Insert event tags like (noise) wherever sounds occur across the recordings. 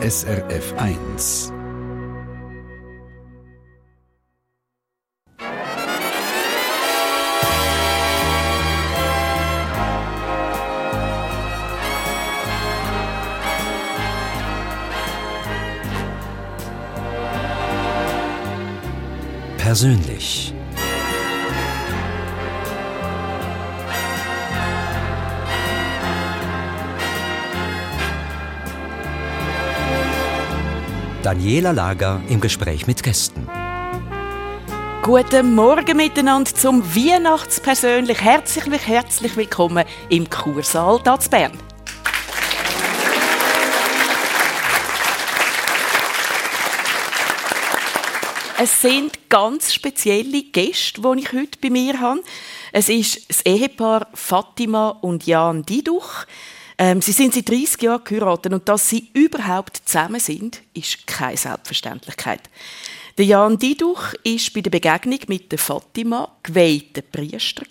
SRF 1. Persönlich. Daniela Lager im Gespräch mit Gästen. Guten Morgen miteinander zum Weihnachtspersönlich. Herzlich, herzlich willkommen im Kursaal hier zu Bern. Es sind ganz spezielle Gäste, die ich heute bei mir habe. Es ist das Ehepaar Fatima und Jan Diduch. Ähm, sie sind seit 30 Jahren geheiratet und dass sie überhaupt zusammen sind, ist keine Selbstverständlichkeit. Der Jan Diduch ist bei der Begegnung mit der Fatima geweihter Priester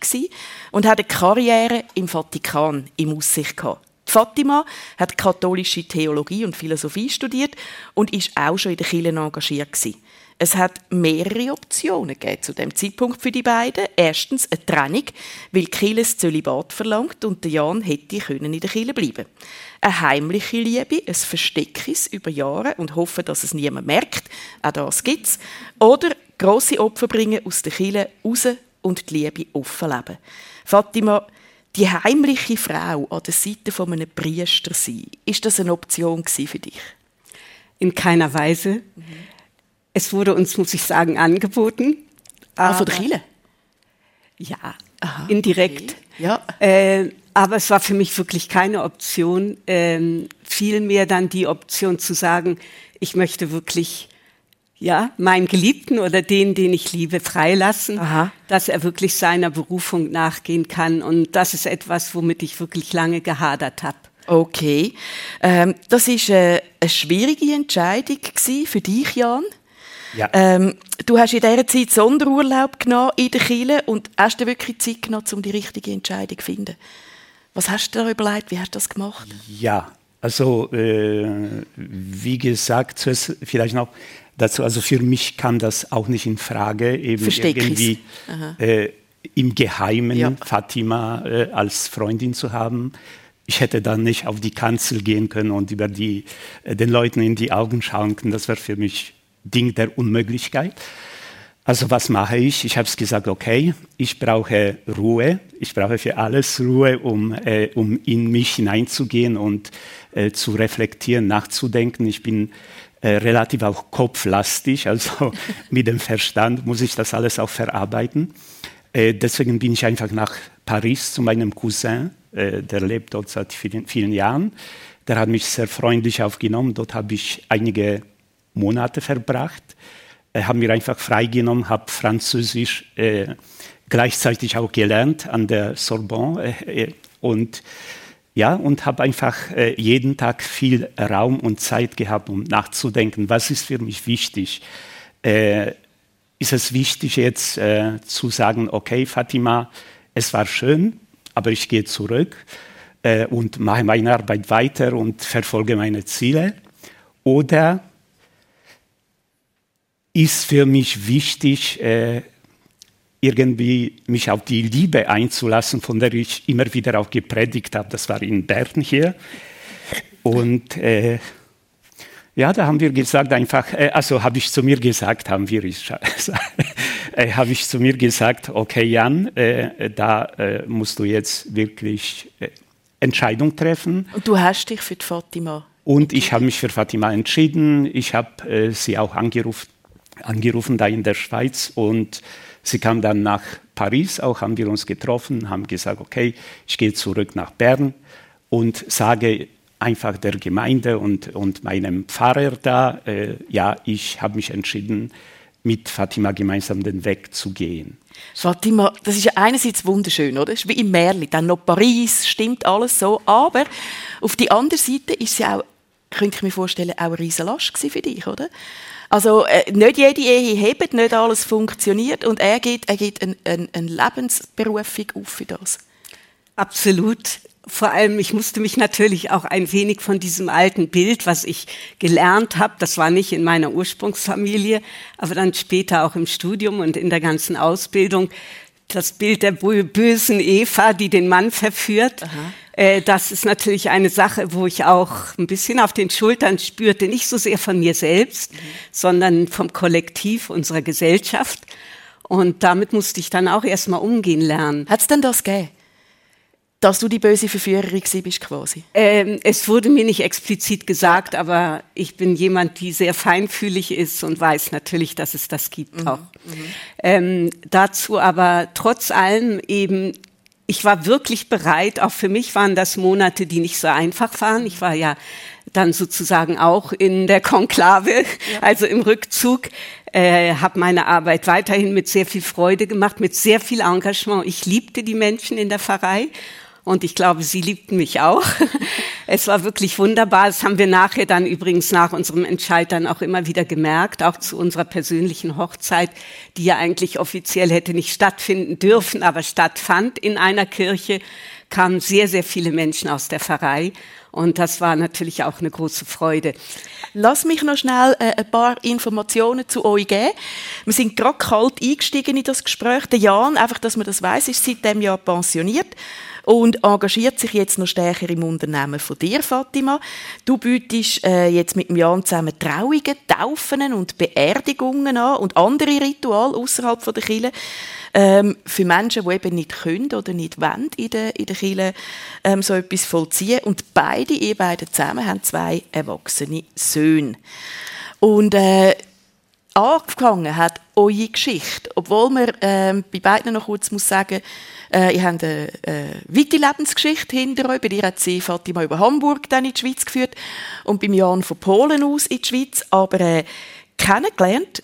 und hat eine Karriere im Vatikan im Aussicht gehabt. Fatima hat katholische Theologie und Philosophie studiert und ist auch schon in der Kirche engagiert gewesen. Es hat mehrere Optionen gegeben zu dem Zeitpunkt für die beiden. Erstens eine Trennung, weil Kiel Zölibat verlangt und der Jan hätte können in der Kirche bleiben. Eine heimliche Liebe, ein Versteckis über Jahre und hoffen, dass es niemand merkt. Auch das gibt's. Oder grosse Opfer bringen aus der Kirche raus und die Liebe offen leben. Fatima, die heimliche Frau an der Seite von einem Priester sein, ist das eine Option für dich? In keiner Weise. Mhm. Es wurde uns, muss ich sagen, angeboten. Ah, von der Chile? Ja, Aha, indirekt. Okay. Ja. Äh, aber es war für mich wirklich keine Option. Ähm, vielmehr dann die Option zu sagen, ich möchte wirklich ja, meinen Geliebten oder den, den ich liebe, freilassen, Aha. dass er wirklich seiner Berufung nachgehen kann. Und das ist etwas, womit ich wirklich lange gehadert habe. Okay. Ähm, das ist äh, eine schwierige Entscheidung für dich, Jan. Ja. Ähm, du hast in dieser Zeit Sonderurlaub genommen in der Kille und hast dir wirklich Zeit genommen, um die richtige Entscheidung zu finden. Was hast du da überlegt? Wie hast du das gemacht? Ja, also äh, wie gesagt, zuerst vielleicht noch dazu, also für mich kam das auch nicht in Frage, eben Versteck irgendwie äh, im Geheimen ja. Fatima äh, als Freundin zu haben. Ich hätte dann nicht auf die Kanzel gehen können und über die, äh, den Leuten in die Augen schauen können. Das wäre für mich Ding der Unmöglichkeit. Also was mache ich? Ich habe es gesagt, okay, ich brauche Ruhe, ich brauche für alles Ruhe, um, äh, um in mich hineinzugehen und äh, zu reflektieren, nachzudenken. Ich bin äh, relativ auch kopflastig, also (laughs) mit dem Verstand muss ich das alles auch verarbeiten. Äh, deswegen bin ich einfach nach Paris zu meinem Cousin, äh, der lebt dort seit vielen, vielen Jahren. Der hat mich sehr freundlich aufgenommen. Dort habe ich einige Monate verbracht, äh, habe mir einfach freigenommen, habe Französisch äh, gleichzeitig auch gelernt an der Sorbonne äh, äh und ja, und habe einfach äh, jeden Tag viel Raum und Zeit gehabt, um nachzudenken, was ist für mich wichtig. Äh, ist es wichtig jetzt zu sagen, okay, Fatima, es war schön, aber ich gehe zurück und mache meine Arbeit weiter und verfolge meine Ziele? Oder ist für mich wichtig, äh, irgendwie mich auf die Liebe einzulassen, von der ich immer wieder auch gepredigt habe. Das war in Bern hier. Und äh, ja, da haben wir gesagt einfach, äh, also habe ich zu mir gesagt, haben wir, (laughs) äh, habe ich zu mir gesagt, okay Jan, äh, da äh, musst du jetzt wirklich äh, Entscheidung treffen. Und du hast dich für die Fatima und ich habe mich für Fatima entschieden. Ich habe sie auch angerufen, angerufen da in der Schweiz und sie kam dann nach Paris, auch haben wir uns getroffen, haben gesagt, okay, ich gehe zurück nach Bern und sage einfach der Gemeinde und, und meinem Pfarrer da, äh, ja, ich habe mich entschieden, mit Fatima gemeinsam den Weg zu gehen. Fatima, das ist ja einerseits wunderschön, oder? Ist wie im Märchen, dann noch Paris, stimmt alles so, aber auf die andere Seite ist sie auch, könnte ich mir vorstellen, auch eine riesen Last für dich, oder? Also äh, nicht jede Ehe hebt, nicht alles funktioniert und er gibt, er gibt eine, eine, eine Lebensberufung auf für das. Absolut. vor allem, ich musste mich natürlich auch ein wenig von diesem alten Bild, was ich gelernt habe, das war nicht in meiner Ursprungsfamilie, aber dann später auch im Studium und in der ganzen Ausbildung, das Bild der bösen Eva, die den Mann verführt. Äh, das ist natürlich eine Sache, wo ich auch ein bisschen auf den Schultern spürte, nicht so sehr von mir selbst, mhm. sondern vom Kollektiv unserer Gesellschaft. Und damit musste ich dann auch erstmal umgehen lernen. Hat es denn das gegeben? Dass du die böse Verführerin bist quasi? Ähm, es wurde mir nicht explizit gesagt, aber ich bin jemand, die sehr feinfühlig ist und weiß natürlich, dass es das gibt mhm. auch. Mhm. Ähm, dazu aber trotz allem eben ich war wirklich bereit, auch für mich waren das Monate, die nicht so einfach waren. Ich war ja dann sozusagen auch in der Konklave, ja. also im Rückzug, äh, habe meine Arbeit weiterhin mit sehr viel Freude gemacht, mit sehr viel Engagement. Ich liebte die Menschen in der Pfarrei und ich glaube, sie liebten mich auch. (laughs) Es war wirklich wunderbar. Das haben wir nachher dann übrigens nach unserem Entscheid dann auch immer wieder gemerkt, auch zu unserer persönlichen Hochzeit, die ja eigentlich offiziell hätte nicht stattfinden dürfen, aber stattfand in einer Kirche, kamen sehr, sehr viele Menschen aus der Pfarrei. Und das war natürlich auch eine große Freude. Lass mich noch schnell äh, ein paar Informationen zu euch geben. Wir sind gerade kalt eingestiegen in das Gespräch. Der Jan, einfach, dass man das weiß, ist seit dem Jahr pensioniert und engagiert sich jetzt noch stärker im Unternehmen von dir, Fatima. Du bietest äh, jetzt mit dem Jan zusammen Trauungen, Taufen und Beerdigungen an und andere Rituale außerhalb der Kirche ähm, für Menschen, die eben nicht können oder nicht wollen in der, in der Kirche ähm, so etwas vollziehen. Und beide, ihr beide zusammen, haben zwei erwachsene Söhne. Und äh, angefangen hat eure Geschichte, obwohl man ähm, bei beiden noch kurz muss sagen, äh, ihr habt eine äh, weite Lebensgeschichte hinter euch. Bei dir hat sie Fatima über Hamburg dann in die Schweiz geführt und beim Jan von Polen aus in die Schweiz. Aber äh, kennengelernt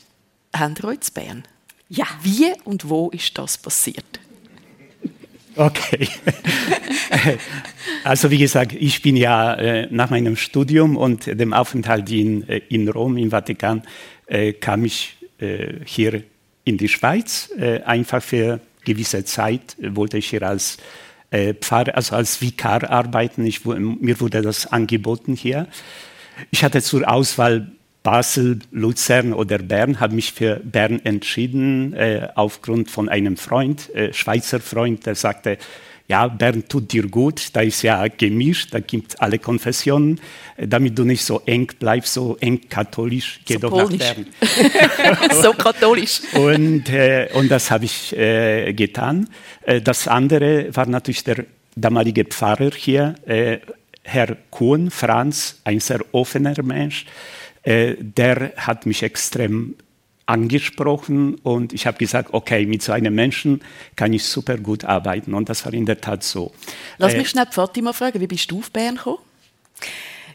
habt ihr euch in Bern. Ja. Wie und wo ist das passiert? Okay. (laughs) Also wie gesagt, ich bin ja äh, nach meinem Studium und dem Aufenthalt in, äh, in Rom, im Vatikan, äh, kam ich äh, hier in die Schweiz, äh, einfach für gewisse Zeit wollte ich hier als äh, Pfarrer, also als Vikar arbeiten. Ich, mir wurde das angeboten hier. Ich hatte zur Auswahl Basel, Luzern oder Bern, habe mich für Bern entschieden, äh, aufgrund von einem Freund, Schweizer Freund, der sagte, ja, Bern tut dir gut, da ist ja gemischt, da gibt alle Konfessionen, äh, damit du nicht so eng bleibst, so eng katholisch, geh so doch polnisch. nach Bern. (laughs) so katholisch. Und, äh, und das habe ich äh, getan. Äh, das andere war natürlich der damalige Pfarrer hier, äh, Herr Kuhn, Franz, ein sehr offener Mensch, äh, der hat mich extrem angesprochen und ich habe gesagt, okay, mit so einem Menschen kann ich super gut arbeiten und das war in der Tat so. Lass mich äh, schnell Fatima fragen, wie bist du auf Bern gekommen?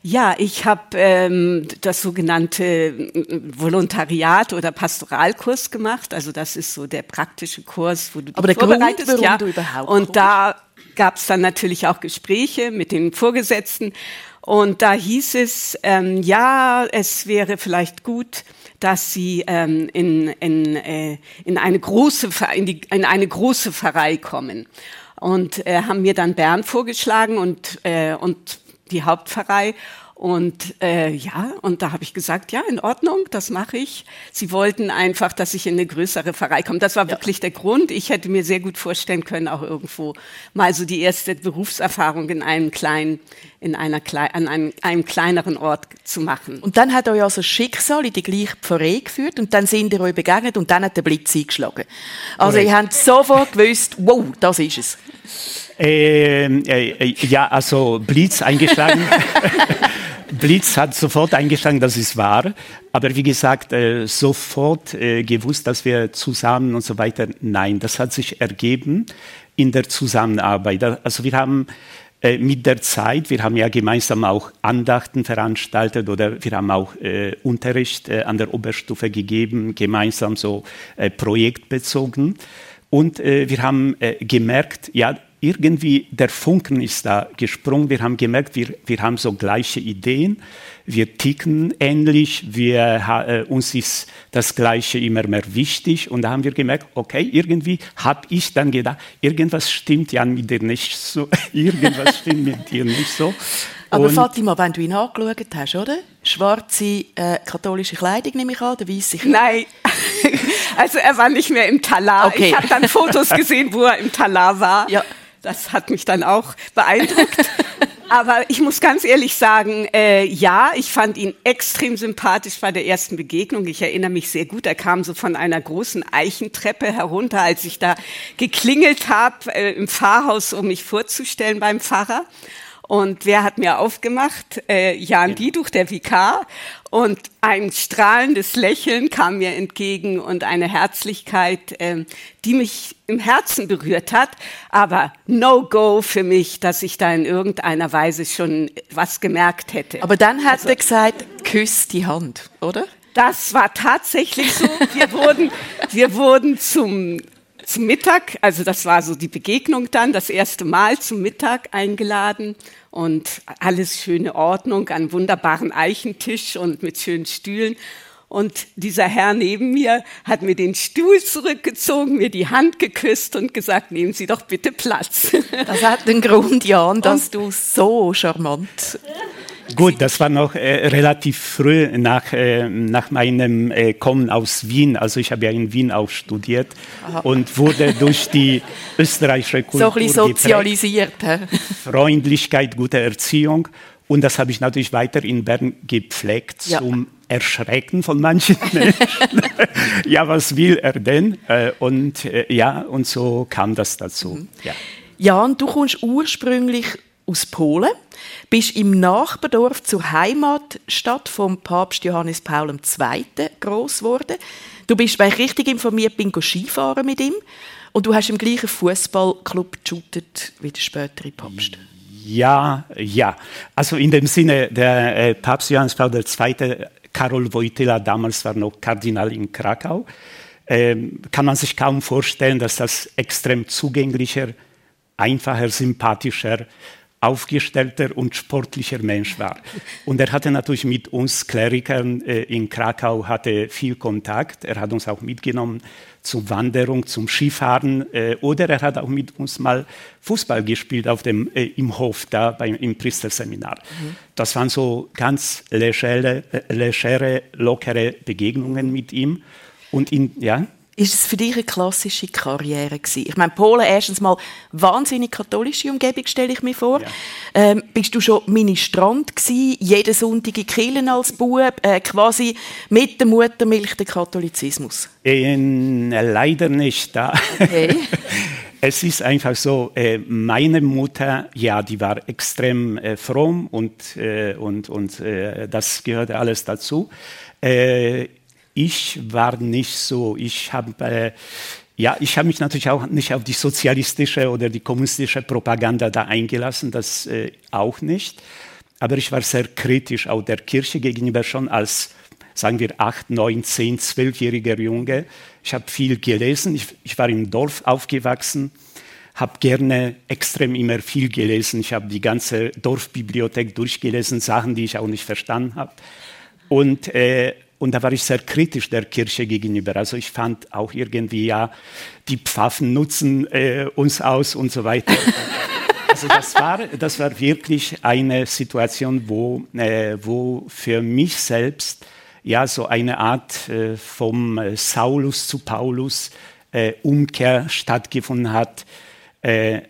Ja, ich habe ähm, das sogenannte äh, Volontariat oder Pastoralkurs gemacht. Also das ist so der praktische Kurs, wo du Aber dich vorbereitest. Grund, warum ja. du überhaupt Und da gab es dann natürlich auch Gespräche mit den Vorgesetzten. Und da hieß es, ähm, ja, es wäre vielleicht gut, dass sie ähm, in, in, äh, in, eine große, in, die, in eine große Pfarrei kommen. Und äh, haben mir dann Bern vorgeschlagen und, äh, und die Hauptpfarrei. Und äh, ja, und da habe ich gesagt, ja, in Ordnung, das mache ich. Sie wollten einfach, dass ich in eine größere Pfarrei komme. Das war ja. wirklich der Grund. Ich hätte mir sehr gut vorstellen können, auch irgendwo mal so die erste Berufserfahrung in einem kleinen, in einer an einem, einem kleineren Ort zu machen. Und dann hat euch also Schicksal in die gleiche Pfarrei geführt und dann sind ihr euch begegnet und dann hat der Blitz eingeschlagen. Also ihr habt sofort gewusst, wow, das ist es. Äh, äh, ja, also Blitz eingeschlagen. (laughs) Blitz hat sofort eingeschlagen, das ist wahr. Aber wie gesagt, äh, sofort äh, gewusst, dass wir zusammen und so weiter. Nein, das hat sich ergeben in der Zusammenarbeit. Also wir haben äh, mit der Zeit, wir haben ja gemeinsam auch Andachten veranstaltet oder wir haben auch äh, Unterricht äh, an der Oberstufe gegeben, gemeinsam so äh, projektbezogen. Und wir haben gemerkt, ja, irgendwie der Funken ist da gesprungen. Wir haben gemerkt, wir, wir haben so gleiche Ideen, wir ticken ähnlich, wir, äh, uns ist das Gleiche immer mehr wichtig. Und da haben wir gemerkt, okay, irgendwie habe ich dann gedacht, irgendwas stimmt ja mit dir nicht so, (laughs) irgendwas stimmt mit dir nicht so. Aber und Fatima, wenn du ihn angeschaut hast, oder? Schwarze äh, katholische Kleidung nehme ich an, der weiße Nein, (laughs) also er war nicht mehr im Talar. Okay. Ich habe dann Fotos (laughs) gesehen, wo er im Talar war. Ja. Das hat mich dann auch beeindruckt. (laughs) Aber ich muss ganz ehrlich sagen, äh, ja, ich fand ihn extrem sympathisch bei der ersten Begegnung. Ich erinnere mich sehr gut. Er kam so von einer großen Eichentreppe herunter, als ich da geklingelt habe äh, im Pfarrhaus, um mich vorzustellen beim Pfarrer. Und wer hat mir aufgemacht? Äh, Jan Dieduch, der Vikar. Und ein strahlendes Lächeln kam mir entgegen und eine Herzlichkeit, äh, die mich im Herzen berührt hat. Aber No-Go für mich, dass ich da in irgendeiner Weise schon was gemerkt hätte. Aber dann hat also, er gesagt, küss die Hand, oder? Das war tatsächlich so. Wir wurden, wir wurden zum zum Mittag, also das war so die Begegnung dann, das erste Mal zum Mittag eingeladen und alles schöne Ordnung, einen wunderbaren Eichentisch und mit schönen Stühlen. Und dieser Herr neben mir hat mir den Stuhl zurückgezogen, mir die Hand geküsst und gesagt, nehmen Sie doch bitte Platz. Das hat den Grund, Jan, dass und du so charmant Gut, das war noch äh, relativ früh nach, äh, nach meinem äh, Kommen aus Wien. Also ich habe ja in Wien auch studiert Aha. und wurde durch die (laughs) österreichische Kultur so ein bisschen sozialisiert. Freundlichkeit, gute Erziehung. Und das habe ich natürlich weiter in Bern gepflegt ja. zum Erschrecken von manchen (laughs) Menschen. ja, was will er denn? Äh, und äh, ja, und so kam das dazu. Mhm. Ja. Jan, du kommst ursprünglich aus Polen, bist im Nachbardorf zur Heimatstadt vom Papst Johannes Paul II. groß geworden. Du bist, wenn ich richtig informiert bin, Skifahren mit ihm und du hast im gleichen Fußballclub geshootet wie der spätere Papst. Ja, ja. Also in dem Sinne, der äh, Papst Johannes Paul II., Karol Wojtyla, damals war noch Kardinal in Krakau, ähm, kann man sich kaum vorstellen, dass das extrem zugänglicher, einfacher, sympathischer, aufgestellter und sportlicher Mensch war. Und er hatte natürlich mit uns Klerikern äh, in Krakau hatte viel Kontakt. Er hat uns auch mitgenommen zur Wanderung, zum Skifahren äh, oder er hat auch mit uns mal Fußball gespielt auf dem, äh, im Hof da beim, im Priesterseminar. Mhm. Das waren so ganz legere, äh, legere, lockere Begegnungen mit ihm. Und in, ja, ist es für dich eine klassische Karriere gewesen? Ich meine, Polen erstens mal wahnsinnig katholische Umgebung, stelle ich mir vor. Ja. Ähm, bist du schon Ministrant gewesen, jeden Sonntag in Kirchen als Bub, äh, quasi mit der Muttermilch der Katholizismus? Ähm, leider nicht. Da. Okay. (laughs) es ist einfach so, äh, meine Mutter, ja, die war extrem äh, fromm und, äh, und, und das gehörte alles dazu. Ich war nicht so. Ich habe äh, ja, ich habe mich natürlich auch nicht auf die sozialistische oder die kommunistische Propaganda da eingelassen, das äh, auch nicht. Aber ich war sehr kritisch auch der Kirche gegenüber schon als, sagen wir, acht, neun, zehn, zwölfjähriger Junge. Ich habe viel gelesen. Ich, ich war im Dorf aufgewachsen, habe gerne extrem immer viel gelesen. Ich habe die ganze Dorfbibliothek durchgelesen, Sachen, die ich auch nicht verstanden habe. Und äh, und da war ich sehr kritisch der Kirche gegenüber. Also ich fand auch irgendwie, ja, die Pfaffen nutzen äh, uns aus und so weiter. (laughs) Also das war, das war wirklich eine Situation, wo, äh, wo für mich selbst ja so eine Art äh, vom Saulus zu Paulus äh, Umkehr stattgefunden hat. Äh,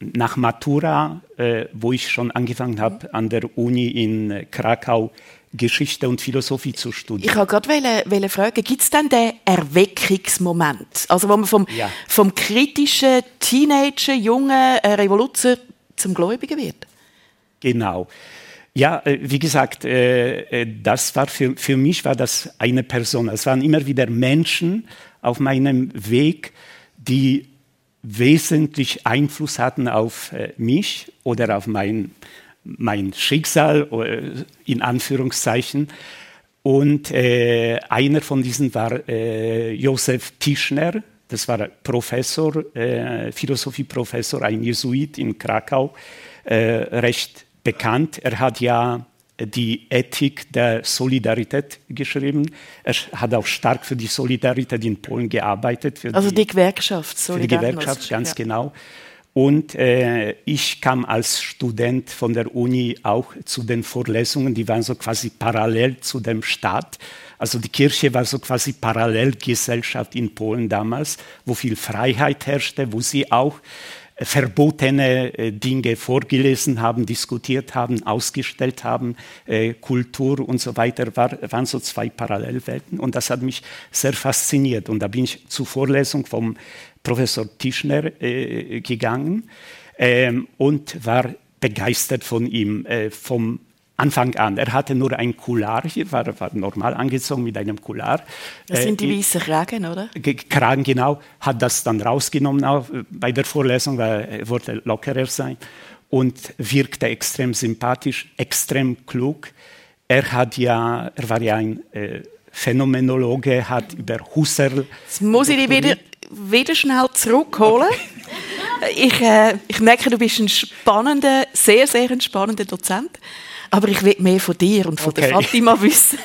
nach Matura, äh, wo ich schon angefangen habe an der Uni in Krakau, Geschichte und Philosophie zu studieren. Ich habe gerade fragen, gibt es denn den Erweckungsmoment? Also wo man vom, ja. vom kritischen Teenager, jungen äh, Revoluzer zum Gläubigen wird? Genau. Ja, äh, wie gesagt, äh, das war für, für mich war das eine Person. Es waren immer wieder Menschen auf meinem Weg, die wesentlich Einfluss hatten auf mich oder auf mein mein Schicksal, äh, in Anführungszeichen. Und äh, einer von diesen war äh, Josef Tischner, Das war Professor, äh, Philosophieprofessor, ein Jesuit in Krakau, äh, recht bekannt. Er hat ja die Ethik der Solidarität geschrieben. Er hat auch stark für die Solidarität in Polen gearbeitet. also die, die Gewerkschaft, Für die Gewerkschaft, ganz ja. genau. Und äh, ich kam als Student von der Uni auch zu den Vorlesungen, die waren so quasi parallel zu dem Staat. Also die Kirche war so quasi Parallelgesellschaft in Polen damals, wo viel Freiheit herrschte, wo sie auch verbotene äh, Dinge vorgelesen haben, diskutiert haben, ausgestellt haben, äh, Kultur und so weiter, war, waren so zwei Parallelwelten. Und das hat mich sehr fasziniert. Und da bin ich zur Vorlesung vom Professor Tischner äh, gegangen ähm, und war begeistert von ihm, äh, vom Anfang an. Er hatte nur ein Kular hier, war, war normal angezogen mit einem Kular. Das sind die äh, weißen Kragen, oder? Kragen, genau. Hat das dann rausgenommen auch äh, bei der Vorlesung, weil er wollte lockerer sein und wirkte extrem sympathisch, extrem klug. Er hat ja, er war ja ein äh, Phänomenologe, hat über Husserl. Jetzt muss ich dich wieder, wieder schnell zurückholen. Ich, äh, ich merke, du bist ein spannender, sehr, sehr ein spannender Dozent. Aber ich will mehr von dir und von okay. der Fatima wissen.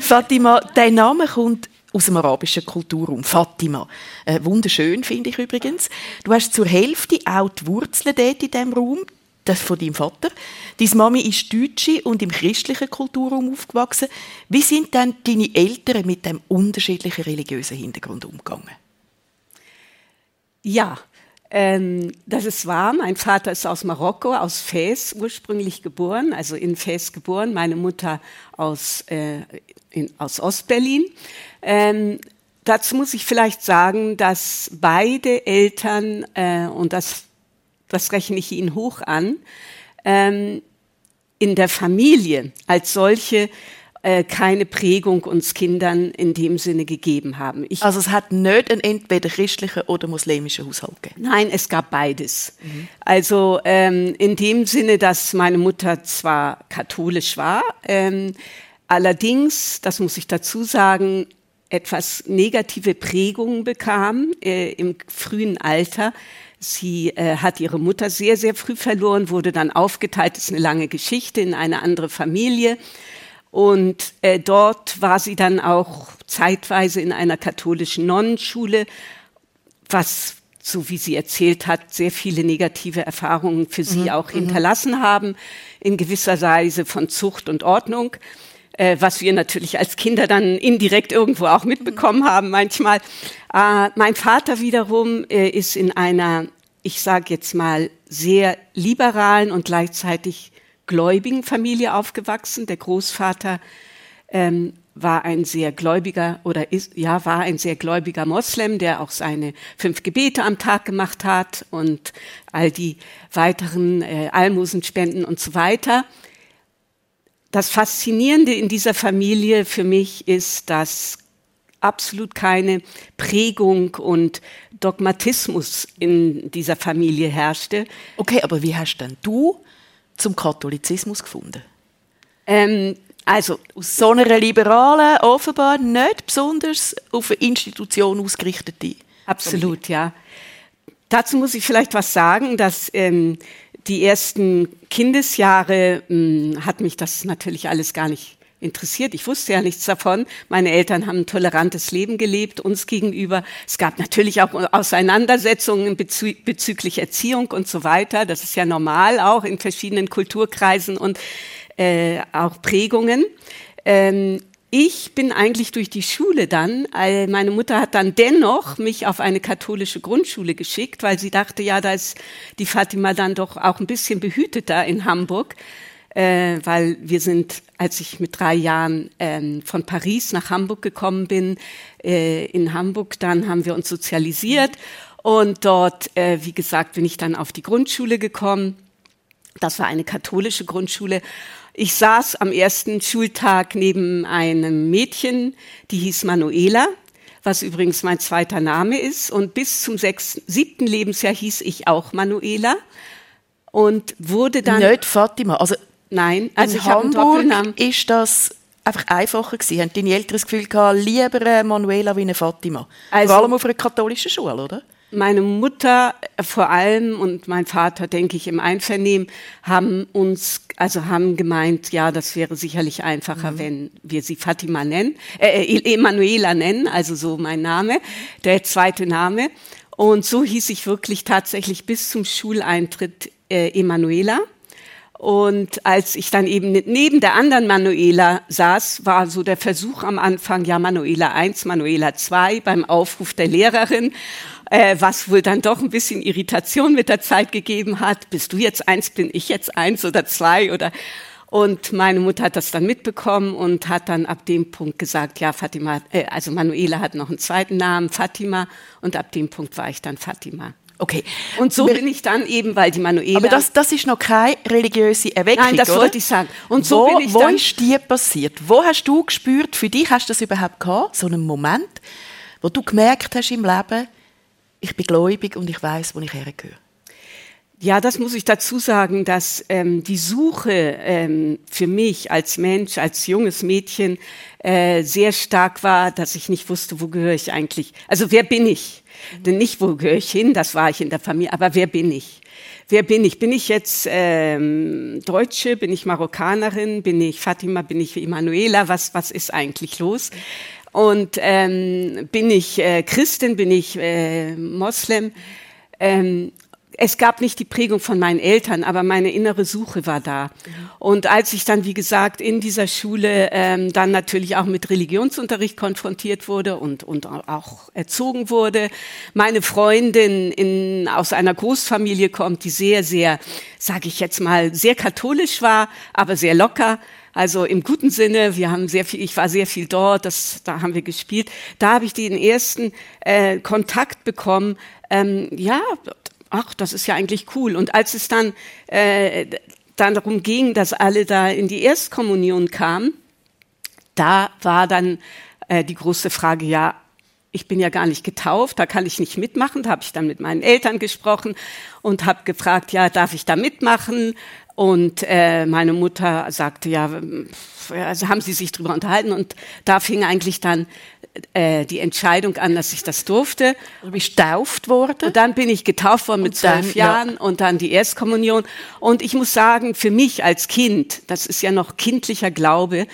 Fatima, dein Name kommt aus dem arabischen Kulturraum. Fatima. Äh, wunderschön, finde ich übrigens. Du hast zur Hälfte auch die Wurzeln dort in diesem Raum. Das von deinem Vater. Deine Mami ist Deutsche und im christlichen Kulturraum aufgewachsen. Wie sind denn deine Eltern mit dem unterschiedlichen religiösen Hintergrund umgegangen? Ja, ähm, das ist wahr. Mein Vater ist aus Marokko, aus Fez ursprünglich geboren, also in Fez geboren. Meine Mutter aus, äh, aus Ostberlin. Ähm, dazu muss ich vielleicht sagen, dass beide Eltern, äh, und das, das rechne ich Ihnen hoch an, ähm, in der Familie als solche äh, keine Prägung uns Kindern in dem Sinne gegeben haben. Ich also es hat nicht einen entweder christlichen oder muslimischen Haushalt gegeben? Nein, es gab beides. Mhm. Also ähm, in dem Sinne, dass meine Mutter zwar katholisch war, ähm, allerdings, das muss ich dazu sagen, etwas negative Prägungen bekam äh, im frühen Alter. Sie äh, hat ihre Mutter sehr, sehr früh verloren, wurde dann aufgeteilt, das ist eine lange Geschichte, in eine andere Familie. Und äh, dort war sie dann auch zeitweise in einer katholischen Nonnenschule, was, so wie sie erzählt hat, sehr viele negative Erfahrungen für sie mhm. auch mhm. hinterlassen haben, in gewisser Weise von Zucht und Ordnung, äh, was wir natürlich als Kinder dann indirekt irgendwo auch mitbekommen haben manchmal. Äh, mein Vater wiederum äh, ist in einer, ich sage jetzt mal, sehr liberalen und gleichzeitig gläubigen Familie aufgewachsen. Der Großvater ähm, war ein sehr gläubiger oder ist, ja, war ein sehr gläubiger Moslem, der auch seine fünf Gebete am Tag gemacht hat und all die weiteren äh, Almosenspenden und so weiter. Das Faszinierende in dieser Familie für mich ist, dass absolut keine Prägung und Dogmatismus in dieser Familie herrschte. Okay, aber wie hast denn du zum Katholizismus gefunden? Ähm, also aus so einer liberalen, offenbar nicht besonders auf eine Institution ausgerichtete. Absolut, Familie. ja. Dazu muss ich vielleicht was sagen, dass ähm, die ersten Kindesjahre mh, hm, hat mich das natürlich alles gar nicht interessiert. Ich wusste ja nichts davon. Meine Eltern haben ein tolerantes Leben gelebt, uns gegenüber. Es gab natürlich auch Auseinandersetzungen bezü bezüglich Erziehung und so weiter. Das ist ja normal auch in verschiedenen Kulturkreisen und äh, auch Prägungen. Ähm, ich bin eigentlich durch die Schule dann, äh, meine Mutter hat dann dennoch mich auf eine katholische Grundschule geschickt, weil sie dachte, ja, da ist die Fatima dann doch auch ein bisschen behüteter in Hamburg äh, weil wir sind, als ich mit drei Jahren ähm, von Paris nach Hamburg gekommen bin, äh, in Hamburg, dann haben wir uns sozialisiert und dort, äh, wie gesagt, bin ich dann auf die Grundschule gekommen. Das war eine katholische Grundschule. Ich saß am ersten Schultag neben einem Mädchen, die hieß Manuela, was übrigens mein zweiter Name ist. Und bis zum sechsten, siebten Lebensjahr hieß ich auch Manuela und wurde dann. Nicht Fatima. Also Nein, also in Hamburg ist das einfach einfacher gewesen? Haben deine Eltern das Gefühl gehabt, lieber eine Manuela wie eine Fatima? Also- Vor allem auf einer katholischen Schule, oder? Meine Mutter äh, vor allem und mein Vater, denke ich, im Einvernehmen haben uns, also haben gemeint, ja, das wäre sicherlich einfacher, wenn wir sie Fatima nennen, äh, äh, Emanuela nennen, also so mein Name, der zweite Name. Und so hieß ich wirklich tatsächlich bis zum Schuleintritt äh, Emanuela. Und als ich dann eben neben der anderen Manuela saß, war so der Versuch am Anfang, ja, Manuela 1, Manuela 2 beim Aufruf der Lehrerin, äh, was wohl dann doch ein bisschen Irritation mit der Zeit gegeben hat. Bist du jetzt eins, bin ich jetzt eins oder zwei oder und meine Mutter hat das dann mitbekommen und hat dann ab dem Punkt gesagt, ja, Fatima, äh, also Manuela hat noch einen zweiten Namen, Fatima, und ab dem Punkt war ich dann Fatima. Okay. Und so bin ich dann eben, weil die Manuela. Aber das, das ist noch keine religiöse Erweckung, Nein, das oder? wollte ich sagen. Und so wo, bin ich wo dann- ist die passiert? Wo hast du gespürt, für dich hast du das überhaupt gehabt, so einen Moment, wo du gemerkt hast im Leben, ich bin gläubig und ich weiß, wo ich hergehöre? Ja, das muss ich dazu sagen, dass ähm, die Suche ähm, für mich als Mensch, als junges Mädchen äh, sehr stark war, dass ich nicht wusste, wo gehöre ich eigentlich. Also wer bin ich? Denn nicht, wo gehöre ich hin, das war ich in der Familie, aber wer bin ich? Wer bin ich? Bin ich jetzt ähm, Deutsche? Bin ich Marokkanerin? Bin ich Fatima? Bin ich Emanuela? Was, was ist eigentlich los? Und ähm, bin ich äh, Christin? Bin ich äh, Moslem? Ähm, es gab nicht die Prägung von meinen Eltern, aber meine innere Suche war da. Und als ich dann, wie gesagt, in dieser Schule ähm, dann natürlich auch mit Religionsunterricht konfrontiert wurde und, und auch erzogen wurde, meine Freundin in, aus einer Großfamilie kommt, die sehr, sehr, sage ich jetzt mal, sehr katholisch war, aber sehr locker. Also im guten Sinne, wir haben sehr viel, ich war sehr viel dort, das, da haben wir gespielt. Da habe ich den ersten äh, Kontakt bekommen. Ähm, ja, ach, das ist ja eigentlich cool. Und als es dann, äh, dann darum ging, dass alle da in die Erstkommunion kamen, da war dann äh, die große Frage, ja, ich bin ja gar nicht getauft, da kann ich nicht mitmachen. Da habe ich dann mit meinen Eltern gesprochen und habe gefragt, ja, darf ich da mitmachen? Und äh, meine Mutter sagte, ja, also haben sie sich drüber unterhalten und da fing eigentlich dann äh, die Entscheidung an, dass ich das durfte. Du bist getauft worden. Und dann bin ich getauft worden mit zwölf ja. Jahren und dann die Erstkommunion. Und ich muss sagen, für mich als Kind, das ist ja noch kindlicher Glaube,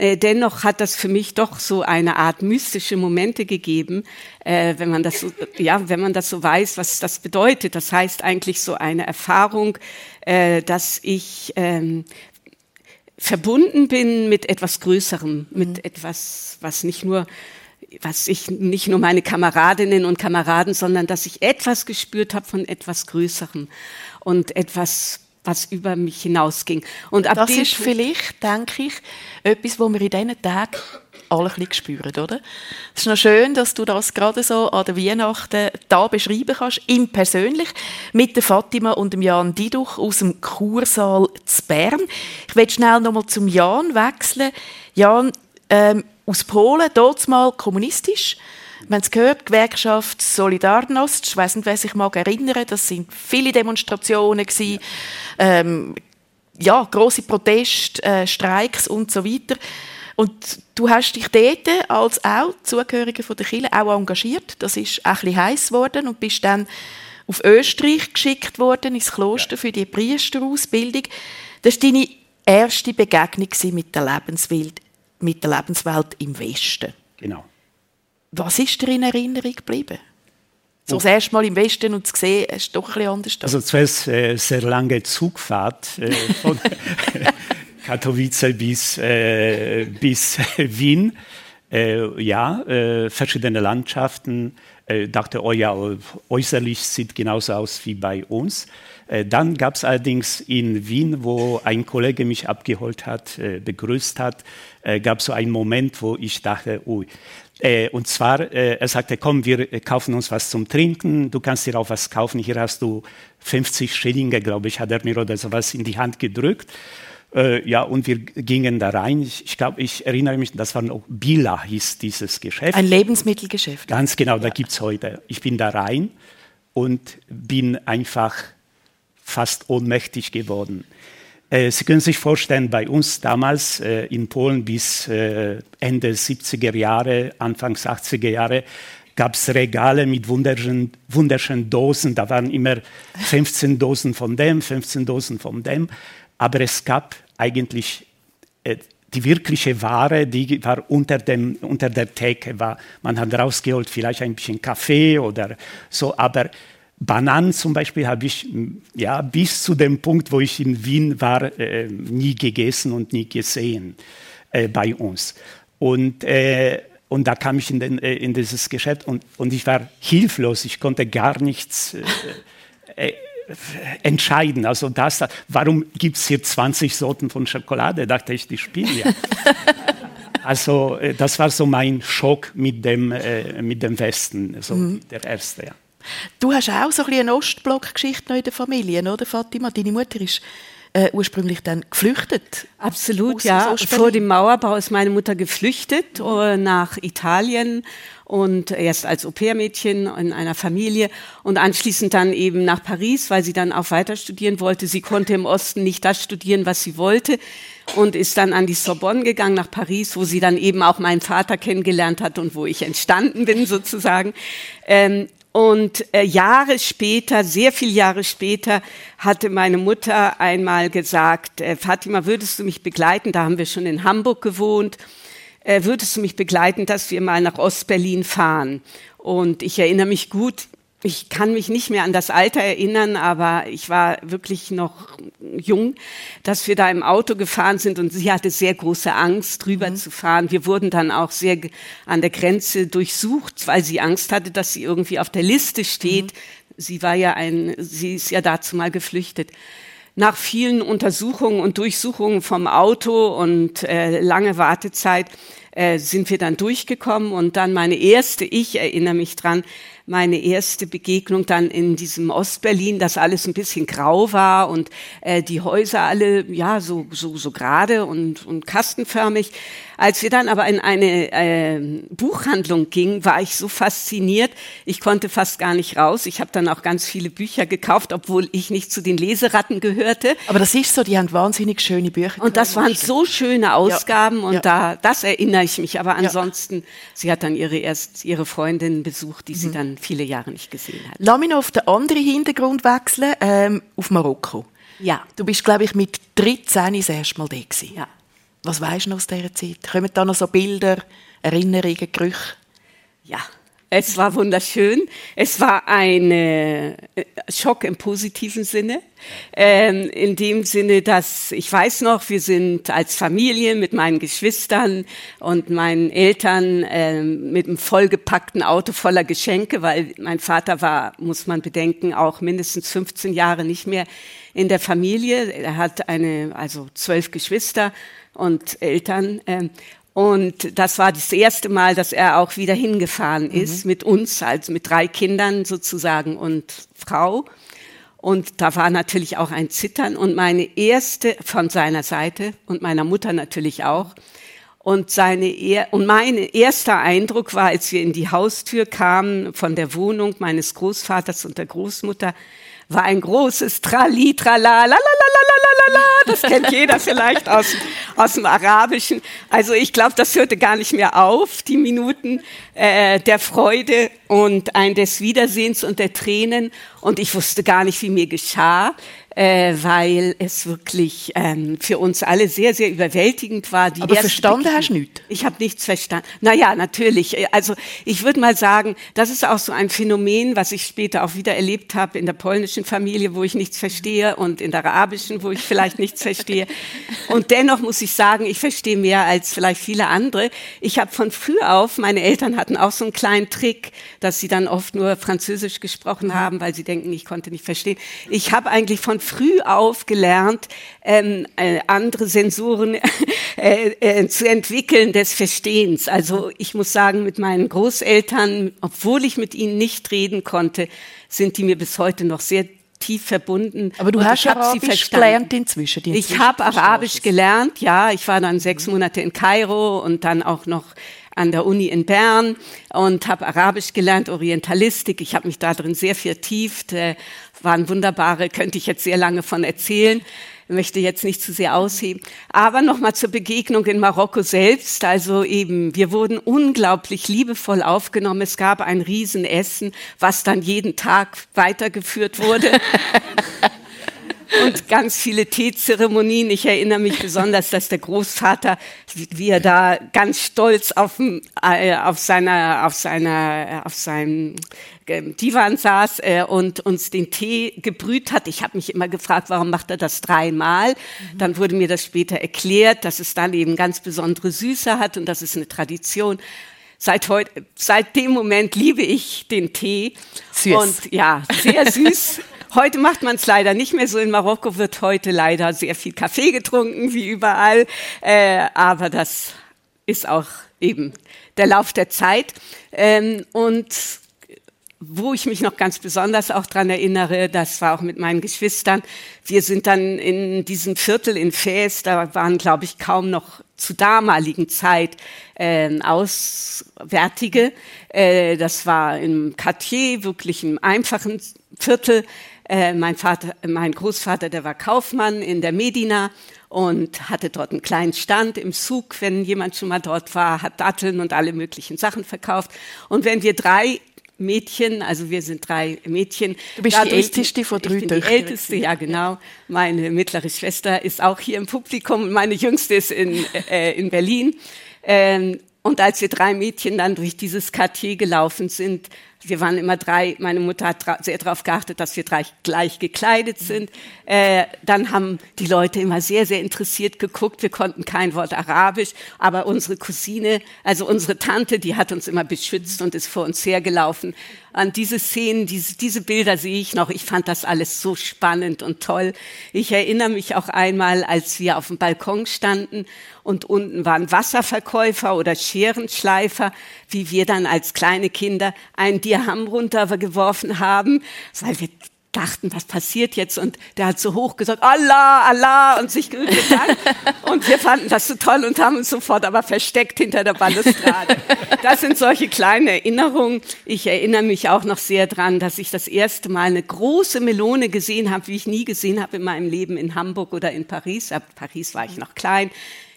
äh, dennoch hat das für mich doch so eine Art mystische Momente gegeben, äh, wenn man das so, ja, wenn man das so weiß, was das bedeutet. Das heißt eigentlich so eine Erfahrung, äh, dass ich ähm, verbunden bin mit etwas Größerem, mit etwas, was nicht nur was ich nicht nur meine Kameradinnen und Kameraden, sondern dass ich etwas gespürt habe von etwas Größerem und etwas, was über mich hinausging. Und ab Das ist vielleicht, denke ich, etwas, was wir in diesen Tagen alle ein bisschen spüren, oder? Es ist noch schön, dass du das gerade so an der Weihnachten da beschreiben kannst, im persönlich, mit der Fatima und dem Jan Diduch aus dem Kursaal zu Bern. Ich will schnell nochmal zum Jan wechseln. Jan, ähm, aus Polen, dort mal kommunistisch. Wir haben es gehört, Gewerkschaft Solidarność. Ich weiß nicht, wer sich mag erinnern. Das sind viele Demonstrationen gewesen. Ähm, ja, große Proteste, äh, Streiks und so weiter. Und du hast dich dort als auch Zugehörige von der Kirche auch engagiert. Das ist auch ein bisschen heiß geworden und bist dann auf Österreich geschickt worden, ins Kloster für die Priesterausbildung. Das war deine erste Begegnung mit der Lebenswelt, mit der Lebenswelt im Westen. Genau. Was ist dir in Erinnerung geblieben? So das erste Mal im Westen und zu sehen, es ist doch ein bisschen anders. Also zuerst äh, sehr lange Zugfahrt äh, von (laughs) Katowice bis, äh, bis Wien. Äh, ja, äh, verschiedene Landschaften. Äh, dachte, oh ja, äußerlich sieht genauso aus wie bei uns. Äh, dann gab es allerdings in Wien, wo ein Kollege mich abgeholt hat, begrüßt hat, gab es so einen Moment, wo ich dachte, ui, äh, und zwar, äh, er sagte, komm, wir äh, kaufen uns was zum Trinken, du kannst dir auch was kaufen, hier hast du 50 Schillinge, glaube ich, hat er mir oder sowas in die Hand gedrückt. Äh, ja, und wir gingen da rein. Ich, ich glaube, ich erinnere mich, das war noch Bila, hieß dieses Geschäft. Ein Lebensmittelgeschäft. Ganz genau, da gibt es heute. Ich bin da rein und bin einfach fast ohnmächtig geworden. Äh, Sie können sich vorstellen, bei uns damals äh, in Polen bis äh, Ende 70er Jahre, Anfangs 80er Jahre, gab es Regale mit wunderschönen, wunderschönen Dosen. Da waren immer 15 Dosen von dem, 15 Dosen von dem. Aber es gab eigentlich äh, die wirkliche Ware, die war unter, dem, unter der Theke. War, man hat rausgeholt vielleicht ein bisschen Kaffee oder so, aber Bananen zum Beispiel habe ich ja, bis zu dem Punkt, wo ich in Wien war, äh, nie gegessen und nie gesehen äh, bei uns. Und, äh, und da kam ich in, den, äh, in dieses Geschäft und, und ich war hilflos, ich konnte gar nichts äh, äh, entscheiden. Also das, warum gibt es hier 20 Sorten von Schokolade? Dachte ich, die spielen ja. (laughs) also das war so mein Schock mit dem, mit dem Westen, so mhm. der erste, ja. Du hast auch so ein eine Ostblock-Geschichte in der Familie, oder Fatima? Deine Mutter ist äh, ursprünglich dann geflüchtet. Absolut, ja. Vor dem Mauerbau ist meine Mutter geflüchtet äh, nach Italien und erst als Au-pair-Mädchen in einer Familie und anschließend dann eben nach Paris, weil sie dann auch weiter studieren wollte. Sie konnte im Osten nicht das studieren, was sie wollte und ist dann an die Sorbonne gegangen nach Paris, wo sie dann eben auch meinen Vater kennengelernt hat und wo ich entstanden bin sozusagen. Ähm, und äh, Jahre später, sehr viele Jahre später, hatte meine Mutter einmal gesagt, äh, Fatima, würdest du mich begleiten? Da haben wir schon in Hamburg gewohnt. Äh, würdest du mich begleiten, dass wir mal nach Ostberlin fahren? Und ich erinnere mich gut, ich kann mich nicht mehr an das Alter erinnern, aber ich war wirklich noch jung, dass wir da im Auto gefahren sind und sie hatte sehr große Angst, drüber mhm. zu fahren. Wir wurden dann auch sehr an der Grenze durchsucht, weil sie Angst hatte, dass sie irgendwie auf der Liste steht. Mhm. Sie war ja ein, sie ist ja dazu mal geflüchtet. Nach vielen Untersuchungen und Durchsuchungen vom Auto und äh, lange Wartezeit äh, sind wir dann durchgekommen und dann meine erste, ich erinnere mich dran, meine erste Begegnung dann in diesem Ostberlin, das alles ein bisschen grau war und äh, die Häuser alle ja so so so gerade und und kastenförmig. Als wir dann aber in eine äh, Buchhandlung gingen, war ich so fasziniert, ich konnte fast gar nicht raus. Ich habe dann auch ganz viele Bücher gekauft, obwohl ich nicht zu den Leseratten gehörte. Aber das ist so, die haben wahnsinnig schöne Bücher. Und das waren so schöne Ausgaben ja. und ja. da das erinnere ich mich. Aber ansonsten, ja. sie hat dann ihre erst ihre Freundin besucht, die mhm. sie dann viele Jahre nicht gesehen hat. Lass mich noch auf den anderen Hintergrund wechseln, ähm, auf Marokko. Ja. Du bist, glaube ich, mit 13 das erste Mal da gewesen. Ja. Was weißt du noch aus dieser Zeit? Kommen da noch so Bilder, Erinnerungen, Gerüche? Ja, es war wunderschön. Es war ein äh, Schock im positiven Sinne. Ähm, in dem Sinne, dass ich weiß noch, wir sind als Familie mit meinen Geschwistern und meinen Eltern äh, mit einem vollgepackten Auto voller Geschenke, weil mein Vater war, muss man bedenken, auch mindestens 15 Jahre nicht mehr in der Familie. Er hat eine, also zwölf Geschwister und Eltern. Ähm, und das war das erste Mal, dass er auch wieder hingefahren mhm. ist mhm. mit uns, also mit drei Kindern sozusagen und Frau. Und da war natürlich auch ein Zittern und meine erste von seiner Seite und meiner Mutter natürlich auch. Und seine und mein erster Eindruck war, als wir in die Haustür kamen von der Wohnung meines Großvaters und der Großmutter, war ein großes Trali, trala, la, Das kennt jeder vielleicht aus, aus dem Arabischen. Also ich glaube, das hörte gar nicht mehr auf, die Minuten äh, der Freude und ein des Wiedersehens und der Tränen. Und ich wusste gar nicht, wie mir geschah äh, weil es wirklich ähm, für uns alle sehr, sehr überwältigend war. Die Aber verstanden hast du nichts? Ich habe nichts verstanden. Naja, natürlich. Äh, also ich würde mal sagen, das ist auch so ein Phänomen, was ich später auch wieder erlebt habe in der polnischen Familie, wo ich nichts verstehe und in der arabischen, wo ich vielleicht nichts verstehe. Und dennoch muss ich sagen, ich verstehe mehr als vielleicht viele andere. Ich habe von früh auf, meine Eltern hatten auch so einen kleinen Trick, dass sie dann oft nur Französisch gesprochen haben, weil sie denken, ich konnte nicht verstehen. Ich habe eigentlich von früh auf gelernt, ähm, äh, andere Sensoren (laughs) äh, äh, zu entwickeln des Verstehens. Also ich muss sagen, mit meinen Großeltern, obwohl ich mit ihnen nicht reden konnte, sind die mir bis heute noch sehr tief verbunden. Aber du hast Arabisch gelernt inzwischen. inzwischen ich habe Arabisch gelernt, ja. Ich war dann sechs Monate in Kairo und dann auch noch an der Uni in Bern und habe Arabisch gelernt, Orientalistik. Ich habe mich da drin sehr vertieft, äh, waren wunderbare, könnte ich jetzt sehr lange von erzählen. möchte jetzt nicht zu sehr ausheben. Aber nochmal zur Begegnung in Marokko selbst. Also eben, wir wurden unglaublich liebevoll aufgenommen. Es gab ein Riesenessen, was dann jeden Tag weitergeführt wurde. (laughs) und ganz viele Teezeremonien. Ich erinnere mich besonders, dass der Großvater, wie er da ganz stolz auf, äh, auf seiner, auf seiner, auf seinem ähm, Divan saß äh, und uns den Tee gebrüht hat. Ich habe mich immer gefragt, warum macht er das dreimal? Mhm. Dann wurde mir das später erklärt, dass es dann eben ganz besondere Süße hat und das ist eine Tradition. Seit heute, seit dem Moment liebe ich den Tee. Süß. Und ja, sehr süß. (laughs) Heute macht man es leider nicht mehr so. In Marokko wird heute leider sehr viel Kaffee getrunken, wie überall. Äh, aber das ist auch eben der Lauf der Zeit. Ähm, und wo ich mich noch ganz besonders auch dran erinnere, das war auch mit meinen Geschwistern. Wir sind dann in diesem Viertel in Fes, da waren, glaube ich, kaum noch zu damaligen Zeit äh, Auswärtige. Äh, das war im Quartier, wirklich im einfachen Viertel. Äh, mein Vater, mein Großvater, der war Kaufmann in der Medina und hatte dort einen kleinen Stand im Zug, wenn jemand schon mal dort war, hat Datteln und alle möglichen Sachen verkauft. Und wenn wir drei Mädchen, also wir sind drei Mädchen. Du bist die älteste von drei ich bin Die älteste, ja genau. Meine mittlere Schwester ist auch hier im Publikum und meine jüngste ist in, äh, in Berlin. Ähm, und als wir drei Mädchen dann durch dieses Quartier gelaufen sind, wir waren immer drei, meine Mutter hat sehr darauf geachtet, dass wir drei gleich gekleidet sind. Äh, dann haben die Leute immer sehr, sehr interessiert geguckt. Wir konnten kein Wort Arabisch, aber unsere Cousine, also unsere Tante, die hat uns immer beschützt und ist vor uns hergelaufen. An diese Szenen, diese, diese Bilder sehe ich noch. Ich fand das alles so spannend und toll. Ich erinnere mich auch einmal, als wir auf dem Balkon standen und unten waren Wasserverkäufer oder Scherenschleifer, wie wir dann als kleine Kinder einen Dirham runtergeworfen haben, weil wir dachten, was passiert jetzt? Und der hat so hoch gesagt, Allah, Allah, und sich gedankt. und wir fanden das so toll und haben uns sofort aber versteckt hinter der Balustrade. Das sind solche kleinen Erinnerungen. Ich erinnere mich auch noch sehr dran, dass ich das erste Mal eine große Melone gesehen habe, wie ich nie gesehen habe in meinem Leben in Hamburg oder in Paris. Ab Paris war ich noch klein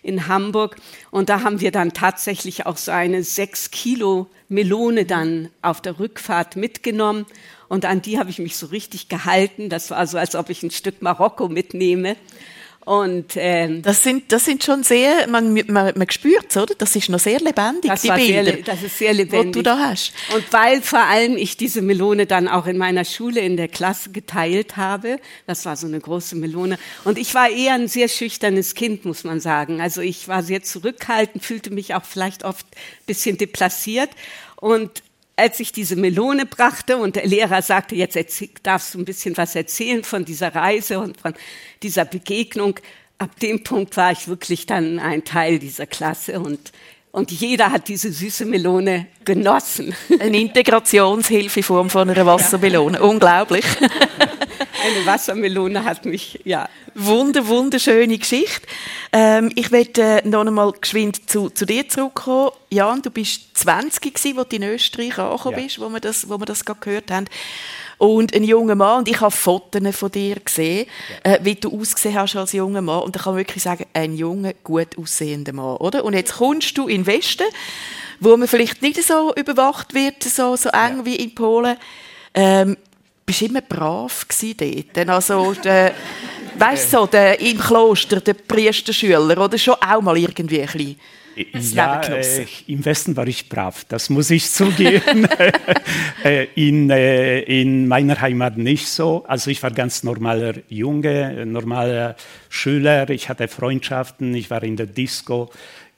in Hamburg. Und da haben wir dann tatsächlich auch so eine sechs Kilo Melone dann auf der Rückfahrt mitgenommen. Und an die habe ich mich so richtig gehalten. Das war so, als ob ich ein Stück Marokko mitnehme. Und ähm, das sind das sind schon sehr man man, man spürt oder? Das ist noch sehr lebendig das die Bilder sehr, das ist sehr lebendig was du da hast. Und weil vor allem ich diese Melone dann auch in meiner Schule in der Klasse geteilt habe das war so eine große Melone. Und ich war eher ein sehr schüchternes Kind muss man sagen. Also ich war sehr zurückhaltend fühlte mich auch vielleicht oft ein bisschen deplaciert. Und als ich diese Melone brachte und der Lehrer sagte, jetzt darfst du ein bisschen was erzählen von dieser Reise und von dieser Begegnung, ab dem Punkt war ich wirklich dann ein Teil dieser Klasse und und jeder hat diese süße Melone genossen. Eine Integrationshilfe in Form von einer Wassermelone. Ja. Unglaublich. (laughs) Eine Wassermelone hat mich, ja. Wunder, wunderschöne Geschichte. Ähm, ich werde äh, noch einmal geschwind zu, zu dir zurückkommen. Jan, du bist 20 gewesen, als du in Österreich angekommen ja. bist, wo wir das, wo wir das gerade gehört haben und ein junger Mann und ich habe Fotos von dir gesehen, ja. äh, wie du ausgesehen hast als junger Mann und da kann man wirklich sagen, ein junger, gut aussehender Mann, oder? Und jetzt kommst du in den Westen, wo man vielleicht nicht so überwacht wird, so, so eng ja. wie in Polen. Ähm, bist immer brav dort. Also, der, weißt du, so, der, im Kloster, der Priesterschüler, oder schon auch mal irgendwie ein bisschen ja, äh, im Westen war ich brav, das muss ich zugeben. (laughs) Äh, in, äh, in meiner Heimat nicht so. Also ich war ganz normaler Junge, normaler Schüler. Ich hatte Freundschaften, ich war in der Disco.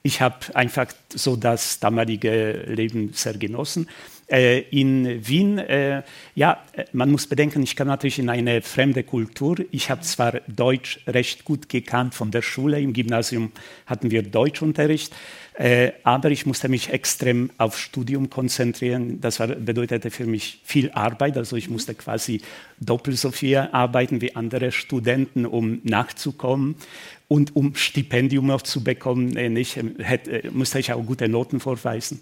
Ich habe einfach so das damalige Leben sehr genossen. Äh, in Wien, äh, ja, man muss bedenken, ich kam natürlich in eine fremde Kultur. Ich habe zwar Deutsch recht gut gekannt von der Schule, im Gymnasium hatten wir Deutschunterricht, äh, aber ich musste mich extrem auf Studium konzentrieren. Das war, bedeutete für mich viel Arbeit, also ich musste quasi doppelt so viel arbeiten wie andere Studenten, um nachzukommen. Und um Stipendium noch zu bekommen, äh, nicht, hätte, musste ich auch gute Noten vorweisen.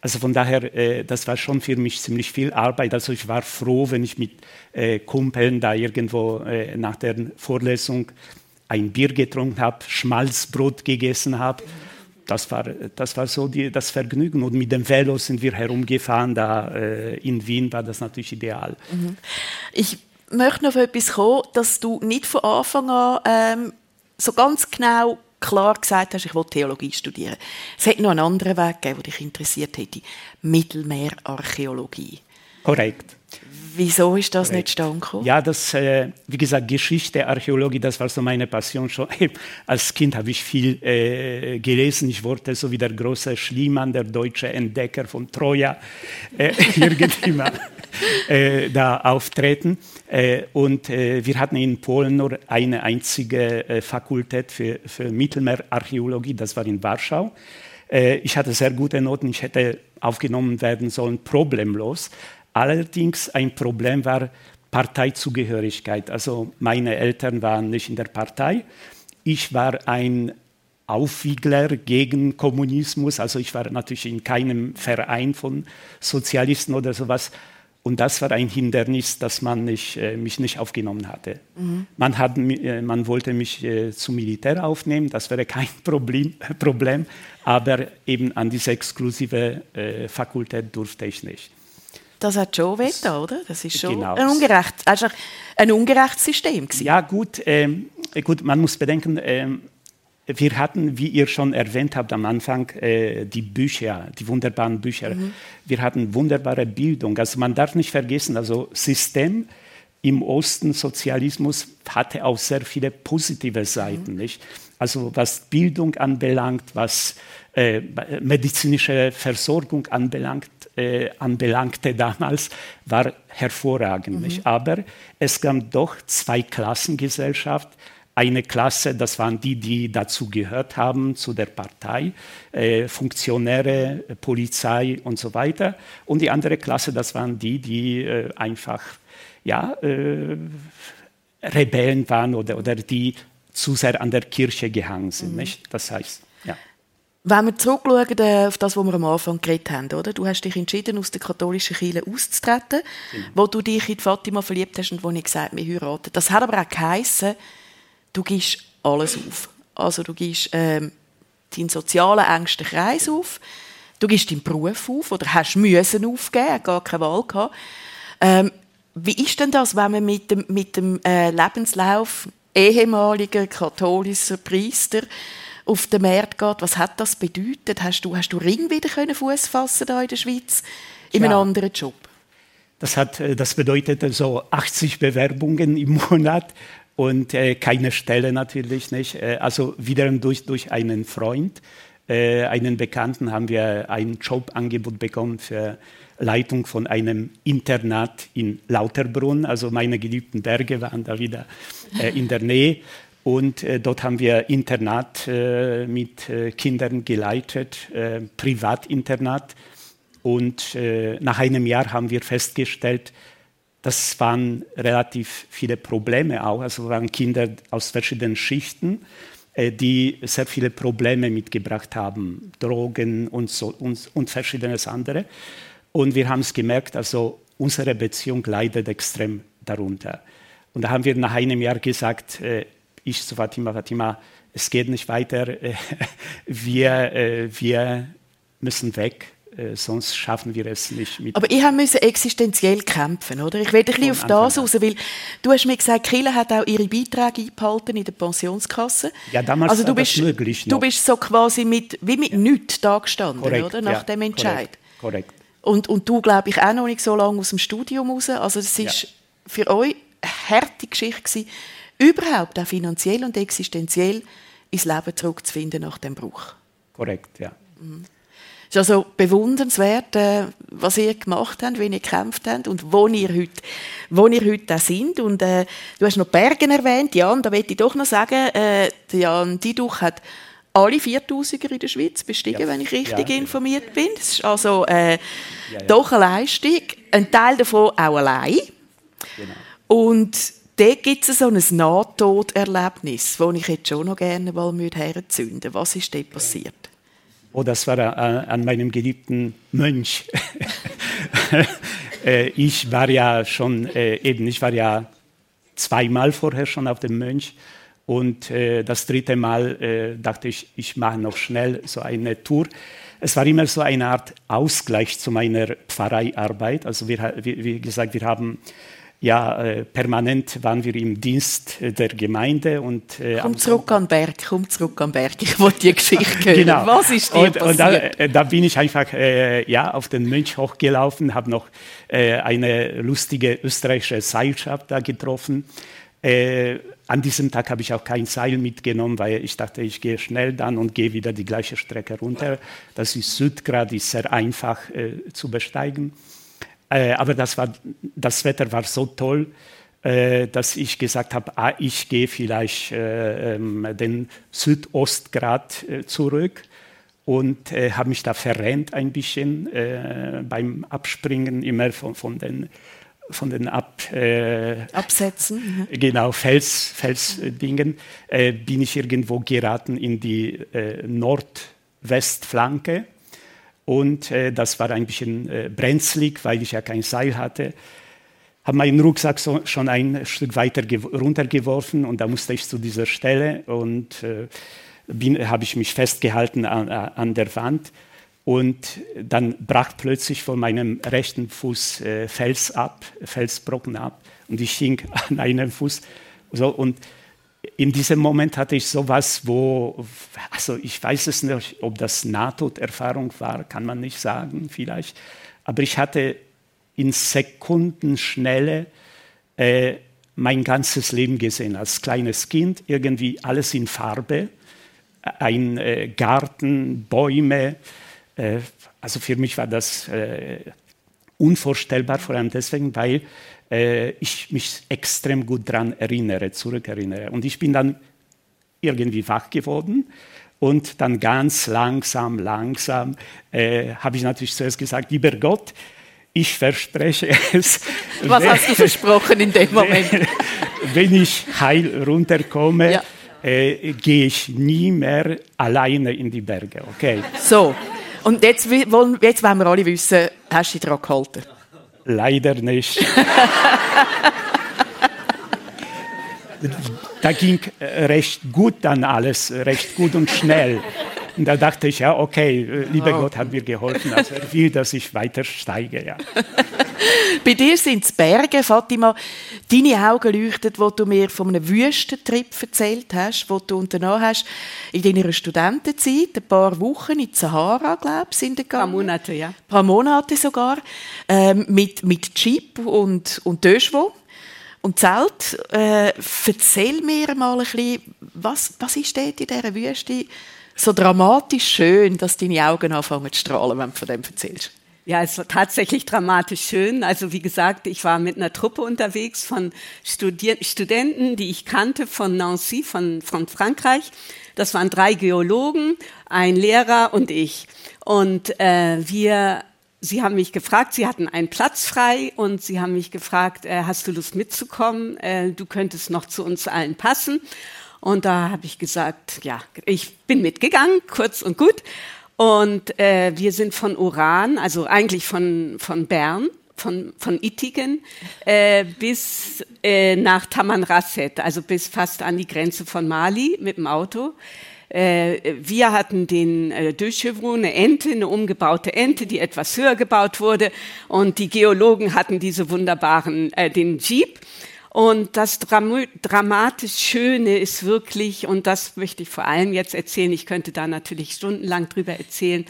Also von daher, äh, das war schon für mich ziemlich viel Arbeit. Also ich war froh, wenn ich mit äh, Kumpeln da irgendwo äh, nach der Vorlesung ein Bier getrunken habe, Schmalzbrot gegessen habe. Das war, das war so die, das Vergnügen. Und mit dem Velo sind wir herumgefahren. Da äh, in Wien war das natürlich ideal. Mhm. Ich möchte noch auf etwas kommen, dass du nicht von Anfang an ähm, so ganz genau klar gesagt hast, ich will Theologie studieren. Es hätte noch einen anderen Weg gegeben, der dich interessiert hätte. Mittelmeerarchäologie. Korrekt. Wieso ist das Korrekt. nicht stand Ja, das, äh, wie gesagt, Geschichte, Archäologie, das war so meine Passion schon. (laughs) Als Kind habe ich viel äh, gelesen. Ich wollte so wie der große Schliemann, der deutsche Entdecker von Troja, äh, (laughs) irgendwie mal äh, da auftreten. Äh, und äh, wir hatten in Polen nur eine einzige Fakultät für, für Mittelmeerarchäologie, das war in Warschau. ich hatte sehr gute Noten, ich hätte aufgenommen werden sollen, problemlos. Allerdings ein Problem war Parteizugehörigkeit. Also meine Eltern waren nicht in der Partei. Ich war ein Aufwiegler gegen Kommunismus. Also ich war natürlich in keinem Verein von Sozialisten oder sowas. Und das war ein Hindernis, dass man nicht, äh, mich nicht aufgenommen hatte. Mhm. Man, hat, äh, man wollte mich äh, zum Militär aufnehmen, das wäre kein (laughs) Problem, Problem aber eben an diese exklusive Fakultät durfte ich nicht. Das hat schon weh oder? Das ist schon genau. ein, ungerecht, also ein ungerechtes System gewesen. Ja, gut, ähm, gut, man muss bedenken, ähm, wir hatten, wie ihr schon erwähnt habt am Anfang, äh, die Bücher, die wunderbaren Bücher. Mhm. Wir hatten wunderbare Bildung. Also man darf nicht vergessen, also System im Osten, Sozialismus, hatte auch sehr viele positive Seiten. Mhm. Nicht? Also was Bildung anbelangt, was äh, medizinische Versorgung anbelangt, äh, anbelangte damals, war hervorragend. Mhm. Aber es gab doch zwei Klassengesellschaft. Eine Klasse, das waren die, die dazu gehört haben, zu der Partei, äh, Funktionäre, Polizei und so weiter. Und die andere Klasse, das waren die, die äh, einfach ja, äh, Rebellen waren oder, oder die zu sehr an der Kirche gehangen sind. Mhm. Das heißt. Wenn wir zurückschauen äh, auf das, was wir am Anfang geredet haben, oder? Du hast dich entschieden, aus der katholischen Kirche auszutreten, mhm. wo du dich in Fatima verliebt hast und wo ich gesagt habe, wir heiraten. Das hat aber auch geheissen, du gibst alles auf. Also du gibst ähm, deinen sozialen engsten Kreis auf, du gibst deinen Beruf auf oder hast müssen aufgeben, gar keine Wahl gehabt. Ähm, wie ist denn das, wenn man mit dem, mit dem äh, Lebenslauf ehemaliger katholischer Priester auf den Markt geht. Was hat das bedeutet? Hast du, hast du Ring wieder können Fuß fassen da in der Schweiz in ja. einem anderen Job? Das, hat, äh, das bedeutet so 80 Bewerbungen im (laughs) Monat und äh, keine Stelle natürlich nicht. Äh, also wiederum durch, durch einen Freund, äh, einen Bekannten haben wir ein Jobangebot bekommen für Leitung von einem Internat in Lauterbrunn. Also meine geliebten Berge waren da wieder äh, in der Nähe. Und äh, dort haben wir Internat äh, mit äh, Kindern geleitet, äh, Privatinternat. Und äh, nach einem Jahr haben wir festgestellt, das waren relativ viele Probleme auch. Also waren Kinder aus verschiedenen Schichten, äh, die sehr viele Probleme mitgebracht haben, Drogen und, so, und, und verschiedenes andere. Und wir haben es gemerkt, also unsere Beziehung leidet extrem darunter. Und da haben wir nach einem Jahr gesagt, ich zu Fatima, Fatima, es geht nicht weiter, (laughs) wir, äh, wir müssen weg, äh, sonst schaffen wir es nicht. Mit Aber ich musste existenziell kämpfen, oder? Ich werde ein bisschen auf das raus, weil du hast mir gesagt, Kille hat auch ihre Beiträge eingehalten in der Pensionskasse. Ja, damals also du war bist, das möglich. Noch. Du bist so quasi mit, wie mit ja. nichts da gestanden, korrekt, oder? Nach ja, dem Entscheid. Korrekt. korrekt. Und, und du, glaube ich, auch noch nicht so lange aus dem Studium raus. Also es ist ja. für euch eine harte Geschichte gewesen, überhaupt auch finanziell und existenziell ins Leben zurückzufinden nach dem Bruch. Korrekt, ja. Mhm. Es ist also bewundernswert, äh, was ihr gemacht habt, wie ihr gekämpft habt und wo ihr heute, wo ihr heute auch sind. Und äh, du hast noch Bergen erwähnt, Jan, da möchte ich doch noch sagen, äh, Jan Diduch hat alle 4000er in der Schweiz bestiegen, ja. wenn ich richtig ja, informiert bin. Das ist also äh, doch eine Leistung. Ein Teil davon auch allein. Genau. Und dort gibt es so ein Nahtoderlebnis, das ich jetzt schon noch gerne mal herzünden würde. Was ist dort passiert? Oh, das war äh, an meinem geliebten Mönch. (laughs) äh, ich war ja schon, äh, eben, ich war ja zweimal vorher schon auf dem Mönch Und äh, das dritte Mal äh, dachte ich, ich mache noch schnell so eine Tour. Es war immer so eine Art Ausgleich zu meiner Pfarreiarbeit. Also wir, wie gesagt, wir haben ja, äh, permanent waren wir im Dienst äh, der Gemeinde. Und, äh, komm zurück den Berg, komm zurück den Berg, ich wollte die Geschichte (laughs) hören. genau. Was ist dir und, passiert? Und da, äh, da, bin ich einfach äh, ja, auf den Mönch hochgelaufen, habe noch äh, eine lustige österreichische Seilschaft da getroffen. an diesem Tag habe ich auch kein Seil mitgenommen, weil ich dachte, ich gehe schnell dann und gehe wieder die gleiche Strecke runter. Das ist Südgrad, ist sehr einfach zu besteigen. Äh, aber das, war, das Wetter war so toll, äh, dass ich gesagt habe, ah, ich gehe vielleicht äh, ähm, den Südostgrad äh, zurück und äh, habe mich da verrennt ein bisschen äh, beim Abspringen immer von, von den von den Ab, Absätzen. Mhm. Genau, Fels, Felsdingen, bin ich irgendwo geraten in die Nordwestflanke und äh, das war ein bisschen äh, brenzlig, weil ich ja kein Seil hatte. Habe meinen Rucksack so, schon ein Stück weiter runtergeworfen und da musste ich zu dieser Stelle und äh, habe ich mich festgehalten an, an, der Wand. Und dann brach plötzlich von meinem rechten Fuß äh, Fels ab, Felsbrocken ab und ich hing (laughs) an einem Fuß. So, und in diesem Moment hatte ich sowas, wo, also ich weiß es nicht, ob das Nahtoderfahrung war, kann man nicht sagen, vielleicht. Aber ich hatte in Sekundenschnelle äh, mein ganzes Leben gesehen. Als kleines Kind irgendwie alles in Farbe, ein äh, Garten, Bäume. Äh, also für mich war das äh, unvorstellbar, vor allem deswegen, weil äh, ich mich extrem gut daran erinnere, zurückerinnere. Und ich bin dann irgendwie wach geworden. Und dann ganz langsam, langsam äh, habe ich natürlich zuerst gesagt, lieber Gott, ich verspreche es. (laughs) Was wenn, hast du versprochen in dem Moment? (laughs) wenn ich heil runterkomme, ja. äh, gehe ich nie mehr alleine in die Berge. Okay. So, und jetzt wollen, jetzt wollen wir alle wissen, hast du dich daran gehalten? Leider nicht. (laughs) da ging recht gut dann alles, recht gut und schnell. Und da dachte ich, ja, okay, lieber oh. Gott hat mir geholfen, also er will, dass ich weiter steige. Ja. (laughs) Bei dir sind es Berge, Fatima. Deine Augen leuchten, wo du mir von einem Wüstentrip erzählt hast, wo du unternommen hast in deiner Studentenzeit, ein paar Wochen in die Sahara, glaube ich, sind gegangen. Ein paar Monate, ja. Ein paar Monate sogar, ähm, mit, mit Jeep und, und Döschwo und Zelt. Äh, erzähl mir mal ein bisschen, was, was ist dort in dieser Wüste so dramatisch schön, dass deine Augen anfangen zu strahlen, wenn du von dem erzählst? Ja, es war tatsächlich dramatisch schön. Also wie gesagt, ich war mit einer Truppe unterwegs von Studi Studenten, die ich kannte von Nancy, von, von Frankreich. Das waren drei Geologen, ein Lehrer und ich. Und äh, wir, sie haben mich gefragt, sie hatten einen Platz frei und sie haben mich gefragt, äh, hast du Lust mitzukommen? Äh, du könntest noch zu uns allen passen. Und da habe ich gesagt, ja, ich bin mitgegangen, kurz und gut. Und äh, wir sind von Uran, also eigentlich von, von Bern, von, von Ittigen, äh, bis äh, nach Tamanrasset, also bis fast an die Grenze von Mali mit dem Auto. Äh, wir hatten den äh, Döschevro, eine Ente, eine umgebaute Ente, die etwas höher gebaut wurde. Und die Geologen hatten diese wunderbaren, äh, den Jeep. Und das Dram dramatisch Schöne ist wirklich, und das möchte ich vor allem jetzt erzählen, ich könnte da natürlich stundenlang drüber erzählen,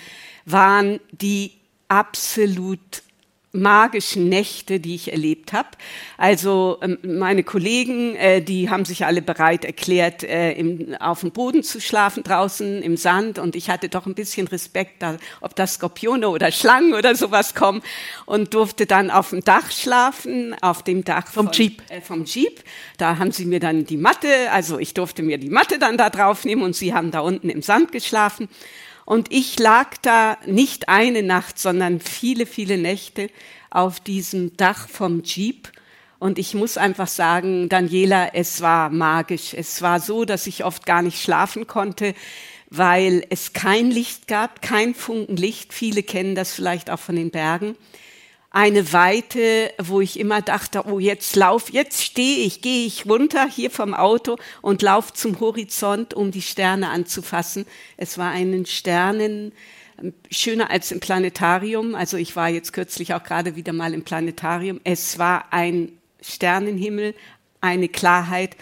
waren die absolut magischen Nächte, die ich erlebt habe. Also ähm, meine Kollegen, äh, die haben sich alle bereit erklärt, äh, im, auf dem Boden zu schlafen draußen im Sand und ich hatte doch ein bisschen Respekt, da, ob das Skorpione oder Schlangen oder sowas kommen und durfte dann auf dem Dach schlafen, auf dem Dach vom von, Jeep. Äh, vom Jeep. Da haben sie mir dann die Matte, also ich durfte mir die Matte dann da drauf nehmen und sie haben da unten im Sand geschlafen. Und ich lag da nicht eine Nacht, sondern viele, viele Nächte auf diesem Dach vom Jeep. Und ich muss einfach sagen, Daniela, es war magisch. Es war so, dass ich oft gar nicht schlafen konnte, weil es kein Licht gab, kein Funken Licht. Viele kennen das vielleicht auch von den Bergen. Eine Weite, wo ich immer dachte, oh, jetzt lauf, jetzt stehe ich, gehe ich runter hier vom Auto und lauf zum Horizont, um die Sterne anzufassen. Es war einen Sternen, schöner als im Planetarium. Also ich war jetzt kürzlich auch gerade wieder mal im Planetarium. Es war ein Sternenhimmel, eine Klarheit.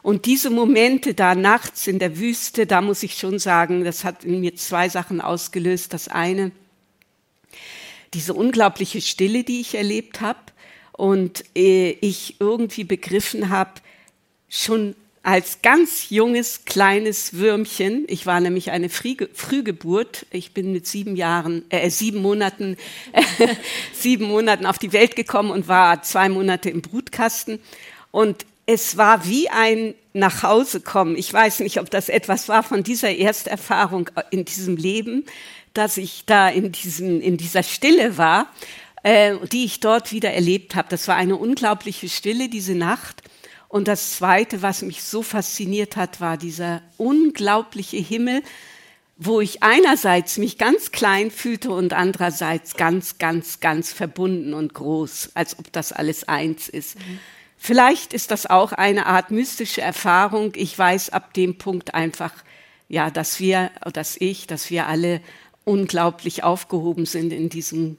Und diese Momente da nachts in der Wüste, da muss ich schon sagen, das hat in mir zwei Sachen ausgelöst. Das eine, diese unglaubliche Stille, die ich erlebt habe und äh, ich irgendwie begriffen habe, schon als ganz junges, kleines Würmchen, ich war nämlich eine Frühgeburt, ich bin mit sieben Jahren, äh, sieben Monaten, (laughs) sieben Monaten auf die Welt gekommen und war zwei Monate im Brutkasten. Und es war wie ein Nachhausekommen. Ich weiß nicht, ob das etwas war von dieser Ersterfahrung in diesem Leben, dass ich da in, diesem, in dieser Stille war, äh, die ich dort wieder erlebt habe. Das war eine unglaubliche Stille, diese Nacht. Und das Zweite, was mich so fasziniert hat, war dieser unglaubliche Himmel, wo ich einerseits mich ganz klein fühlte und andererseits ganz, ganz, ganz verbunden und groß, als ob das alles eins ist. Mhm. Vielleicht ist das auch eine Art mystische Erfahrung. Ich weiß ab dem Punkt einfach, ja, dass wir, dass ich, dass wir alle unglaublich aufgehoben sind in diesem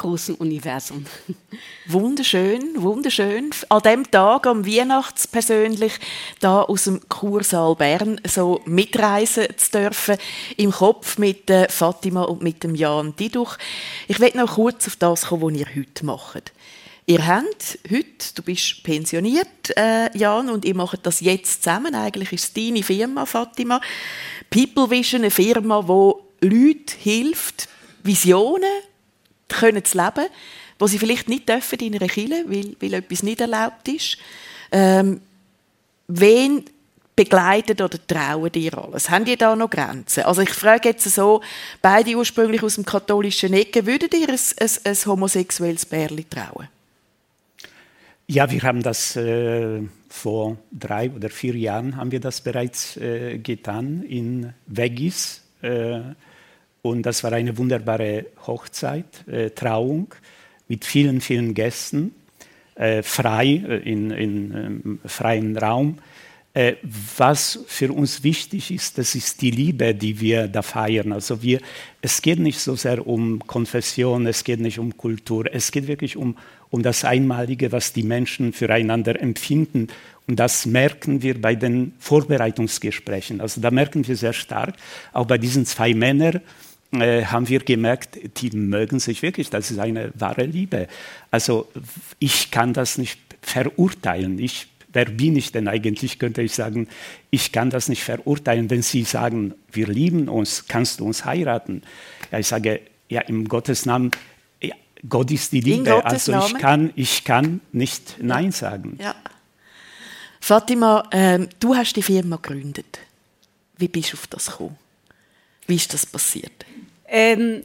großen Universum. (laughs) Wunderschön, wunderschön. An dem Tag, am Weihnachts persönlich, da aus dem Kursaal Bern so mitreisen zu dürfen, im Kopf mit äh, Fatima und mit dem Jan Diduch. Ich will noch kurz auf das kommen, was ihr heute macht. Ihr habt heute, du bist pensioniert, äh, Jan, und ihr macht das jetzt zusammen. Eigentlich ist es deine Firma, Fatima. People Vision, eine Firma, die Leute hilft, Visionen können zu leben, wo sie vielleicht nicht dürfen in einer Kirche, weil, weil etwas nicht erlaubt ist. Ähm, wen begleitet oder trauen dir alles? Haben die da noch Grenzen? Also ich frage jetzt so, beide ursprünglich aus dem katholischen Ecke, würdet ihr ein, ein, ein homosexuelles Bärli trauen? Ja, wir haben das äh, vor drei oder vier Jahren haben wir das bereits äh, getan in Vegas. Äh, und das war eine wunderbare Hochzeit, äh, Trauung mit vielen, vielen Gästen, äh, frei, äh, in, in ähm, freiem Raum. Äh, was für uns wichtig ist, das ist die Liebe, die wir da feiern. Also wir, es geht nicht so sehr um Konfession, es geht nicht um Kultur, es geht wirklich um, um das Einmalige, was die Menschen füreinander empfinden. Und das merken wir bei den Vorbereitungsgesprächen. Also da merken wir sehr stark, auch bei diesen zwei Männern, äh, haben wir gemerkt, die mögen sich wirklich, das ist eine wahre Liebe. Also ich kann das nicht verurteilen. Ich, wer bin ich denn eigentlich, könnte ich sagen, ich kann das nicht verurteilen, wenn Sie sagen, wir lieben uns, kannst du uns heiraten? Ja, ich sage, ja, im Gottes Namen, ja, Gott ist die Liebe, also ich kann, ich kann nicht Nein sagen. Ja. Fatima, ähm, du hast die Firma gegründet. Wie bist du auf das gekommen? Wie ist das passiert? Ähm,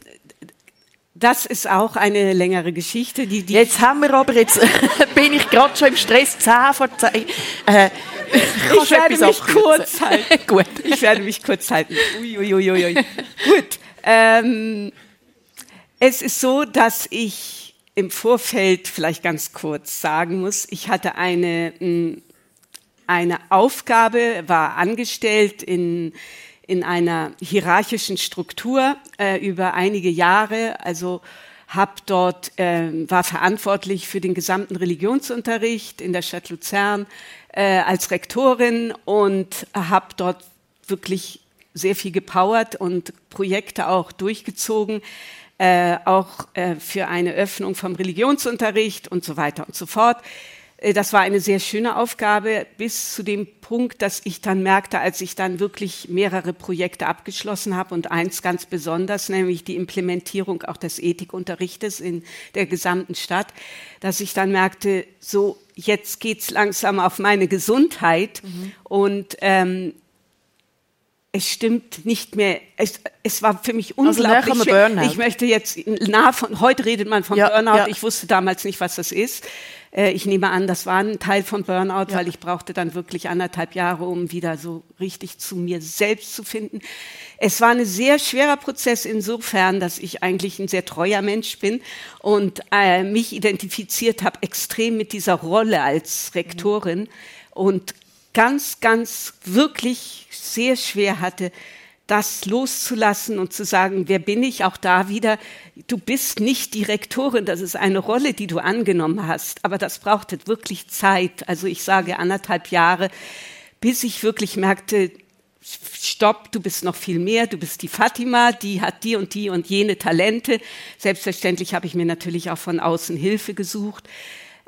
das ist auch eine längere Geschichte. Die, die jetzt haben wir aber, jetzt (laughs) bin ich gerade schon im Stress, 10 vor 10. Äh, ich werde mich kurz halten. (laughs) Gut. Ich werde mich kurz halten. Uiuiuiui. Gut. Ähm, es ist so, dass ich im Vorfeld vielleicht ganz kurz sagen muss, ich hatte eine, eine Aufgabe, war angestellt in in einer hierarchischen Struktur äh, über einige Jahre. Also hab dort äh, war verantwortlich für den gesamten Religionsunterricht in der Stadt Luzern äh, als Rektorin und habe dort wirklich sehr viel gepowert und Projekte auch durchgezogen, äh, auch äh, für eine Öffnung vom Religionsunterricht und so weiter und so fort. Äh, das war eine sehr schöne Aufgabe bis zu dem Punkt, dass ich dann merkte, als ich dann wirklich mehrere Projekte abgeschlossen habe und eins ganz besonders, nämlich die Implementierung auch des Ethikunterrichtes in der gesamten Stadt, dass ich dann merkte, so jetzt geht's langsam auf meine Gesundheit mhm. und ähm, es stimmt nicht mehr. Es, es war für mich also unglaublich. Also schwer. Ich möchte jetzt nah von heute redet man von ja, Burnout. Ja. Ich wusste damals nicht, was das ist. Äh, ich nehme an, das war ein Teil von Burnout, ja. weil ich brauchte dann wirklich anderthalb Jahre, um wieder so richtig zu mir selbst zu finden. Es war ein sehr schwerer Prozess insofern, dass ich eigentlich ein sehr treuer Mensch bin und äh, mich identifiziert habe extrem mit dieser Rolle als Rektorin mhm. und ganz, ganz wirklich sehr schwer hatte, das loszulassen und zu sagen, wer bin ich? Auch da wieder, du bist nicht Direktorin, das ist eine Rolle, die du angenommen hast, aber das brauchte wirklich Zeit. Also ich sage anderthalb Jahre, bis ich wirklich merkte, stopp, du bist noch viel mehr, du bist die Fatima, die hat die und die und jene Talente. Selbstverständlich habe ich mir natürlich auch von außen Hilfe gesucht.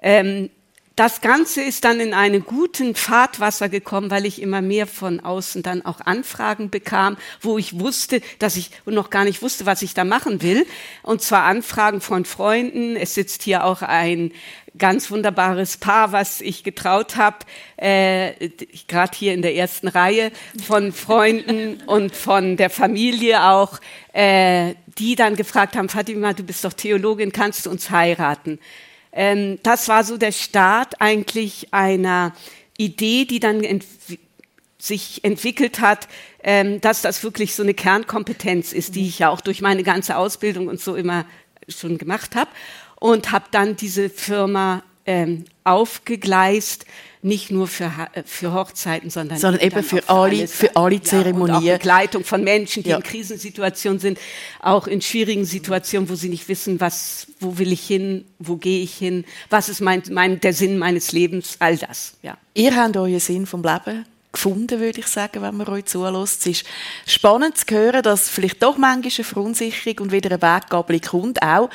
Ähm, das Ganze ist dann in einen guten Fahrtwasser gekommen, weil ich immer mehr von außen dann auch Anfragen bekam, wo ich wusste, dass ich noch gar nicht wusste, was ich da machen will. Und zwar Anfragen von Freunden. Es sitzt hier auch ein ganz wunderbares Paar, was ich getraut habe, äh, gerade hier in der ersten Reihe, von Freunden (laughs) und von der Familie auch, äh, die dann gefragt haben, Fatima, du bist doch Theologin, kannst du uns heiraten? Ähm, das war so der Start eigentlich einer Idee, die dann ent sich entwickelt hat, ähm, dass das wirklich so eine Kernkompetenz ist, die ich ja auch durch meine ganze Ausbildung und so immer schon gemacht habe. Und habe dann diese Firma ähm, aufgegleist, nicht nur für, äh, für Hochzeiten, sondern, sondern eben für alle, für alle Zeremonien. Ja, Begleitung von Menschen, die ja. in Krisensituationen sind, auch in schwierigen Situationen, wo sie nicht wissen, was, wo will ich hin, wo gehe ich hin, was ist mein, mein, der Sinn meines Lebens, all das. Ja. Ihr habt euren Sinn vom Leben gefunden, würde ich sagen, wenn man euch zulässt. Es ist spannend zu hören, dass vielleicht doch manchmal eine Verunsicherung und wieder eine Weggabelung kommt, auch,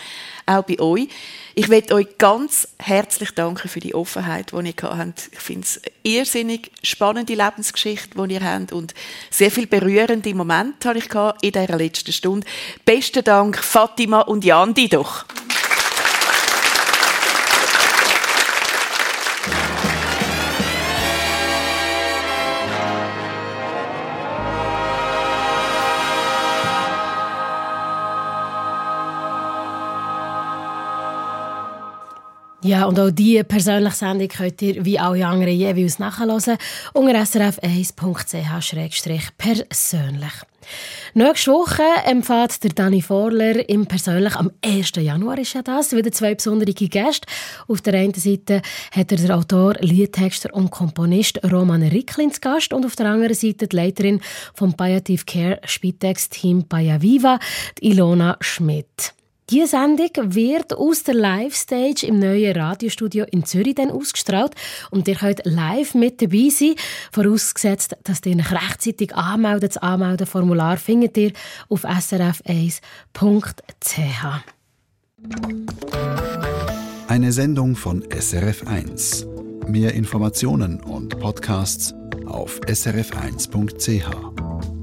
auch bei euch. Ich möchte euch ganz herzlich danken für die Offenheit, die ihr habt. Ich finde es irrsinnig spannende Lebensgeschichte, die ihr habt und sehr viel berührende Momente habe ich in dieser letzten Stunde. Besten Dank, Fatima und Jan Didoch. Ja, und auch diese persönliche Sendung könnt ihr wie alle anderen jeweils nachhören unter srf1.ch-persönlich. Nächste Woche empfiehlt der Dani Vorler im persönlich am 1. Januar ist ja das, wieder zwei besondere Gäste. Auf der einen Seite hat er der Autor, Liedtexter und Komponist Roman Ricklin zu Gast und auf der anderen Seite die Leiterin vom Palliative Care Spitex Team Paya Viva, Ilona Schmidt. Diese Sendung wird aus der Live-Stage im neuen Radiostudio in Zürich dann ausgestrahlt und ihr könnt live mit dabei sein, vorausgesetzt, dass ihr euch rechtzeitig anmeldet. Das Anmeldeformular findet ihr auf srf1.ch. Eine Sendung von SRF1. Mehr Informationen und Podcasts auf srf1.ch.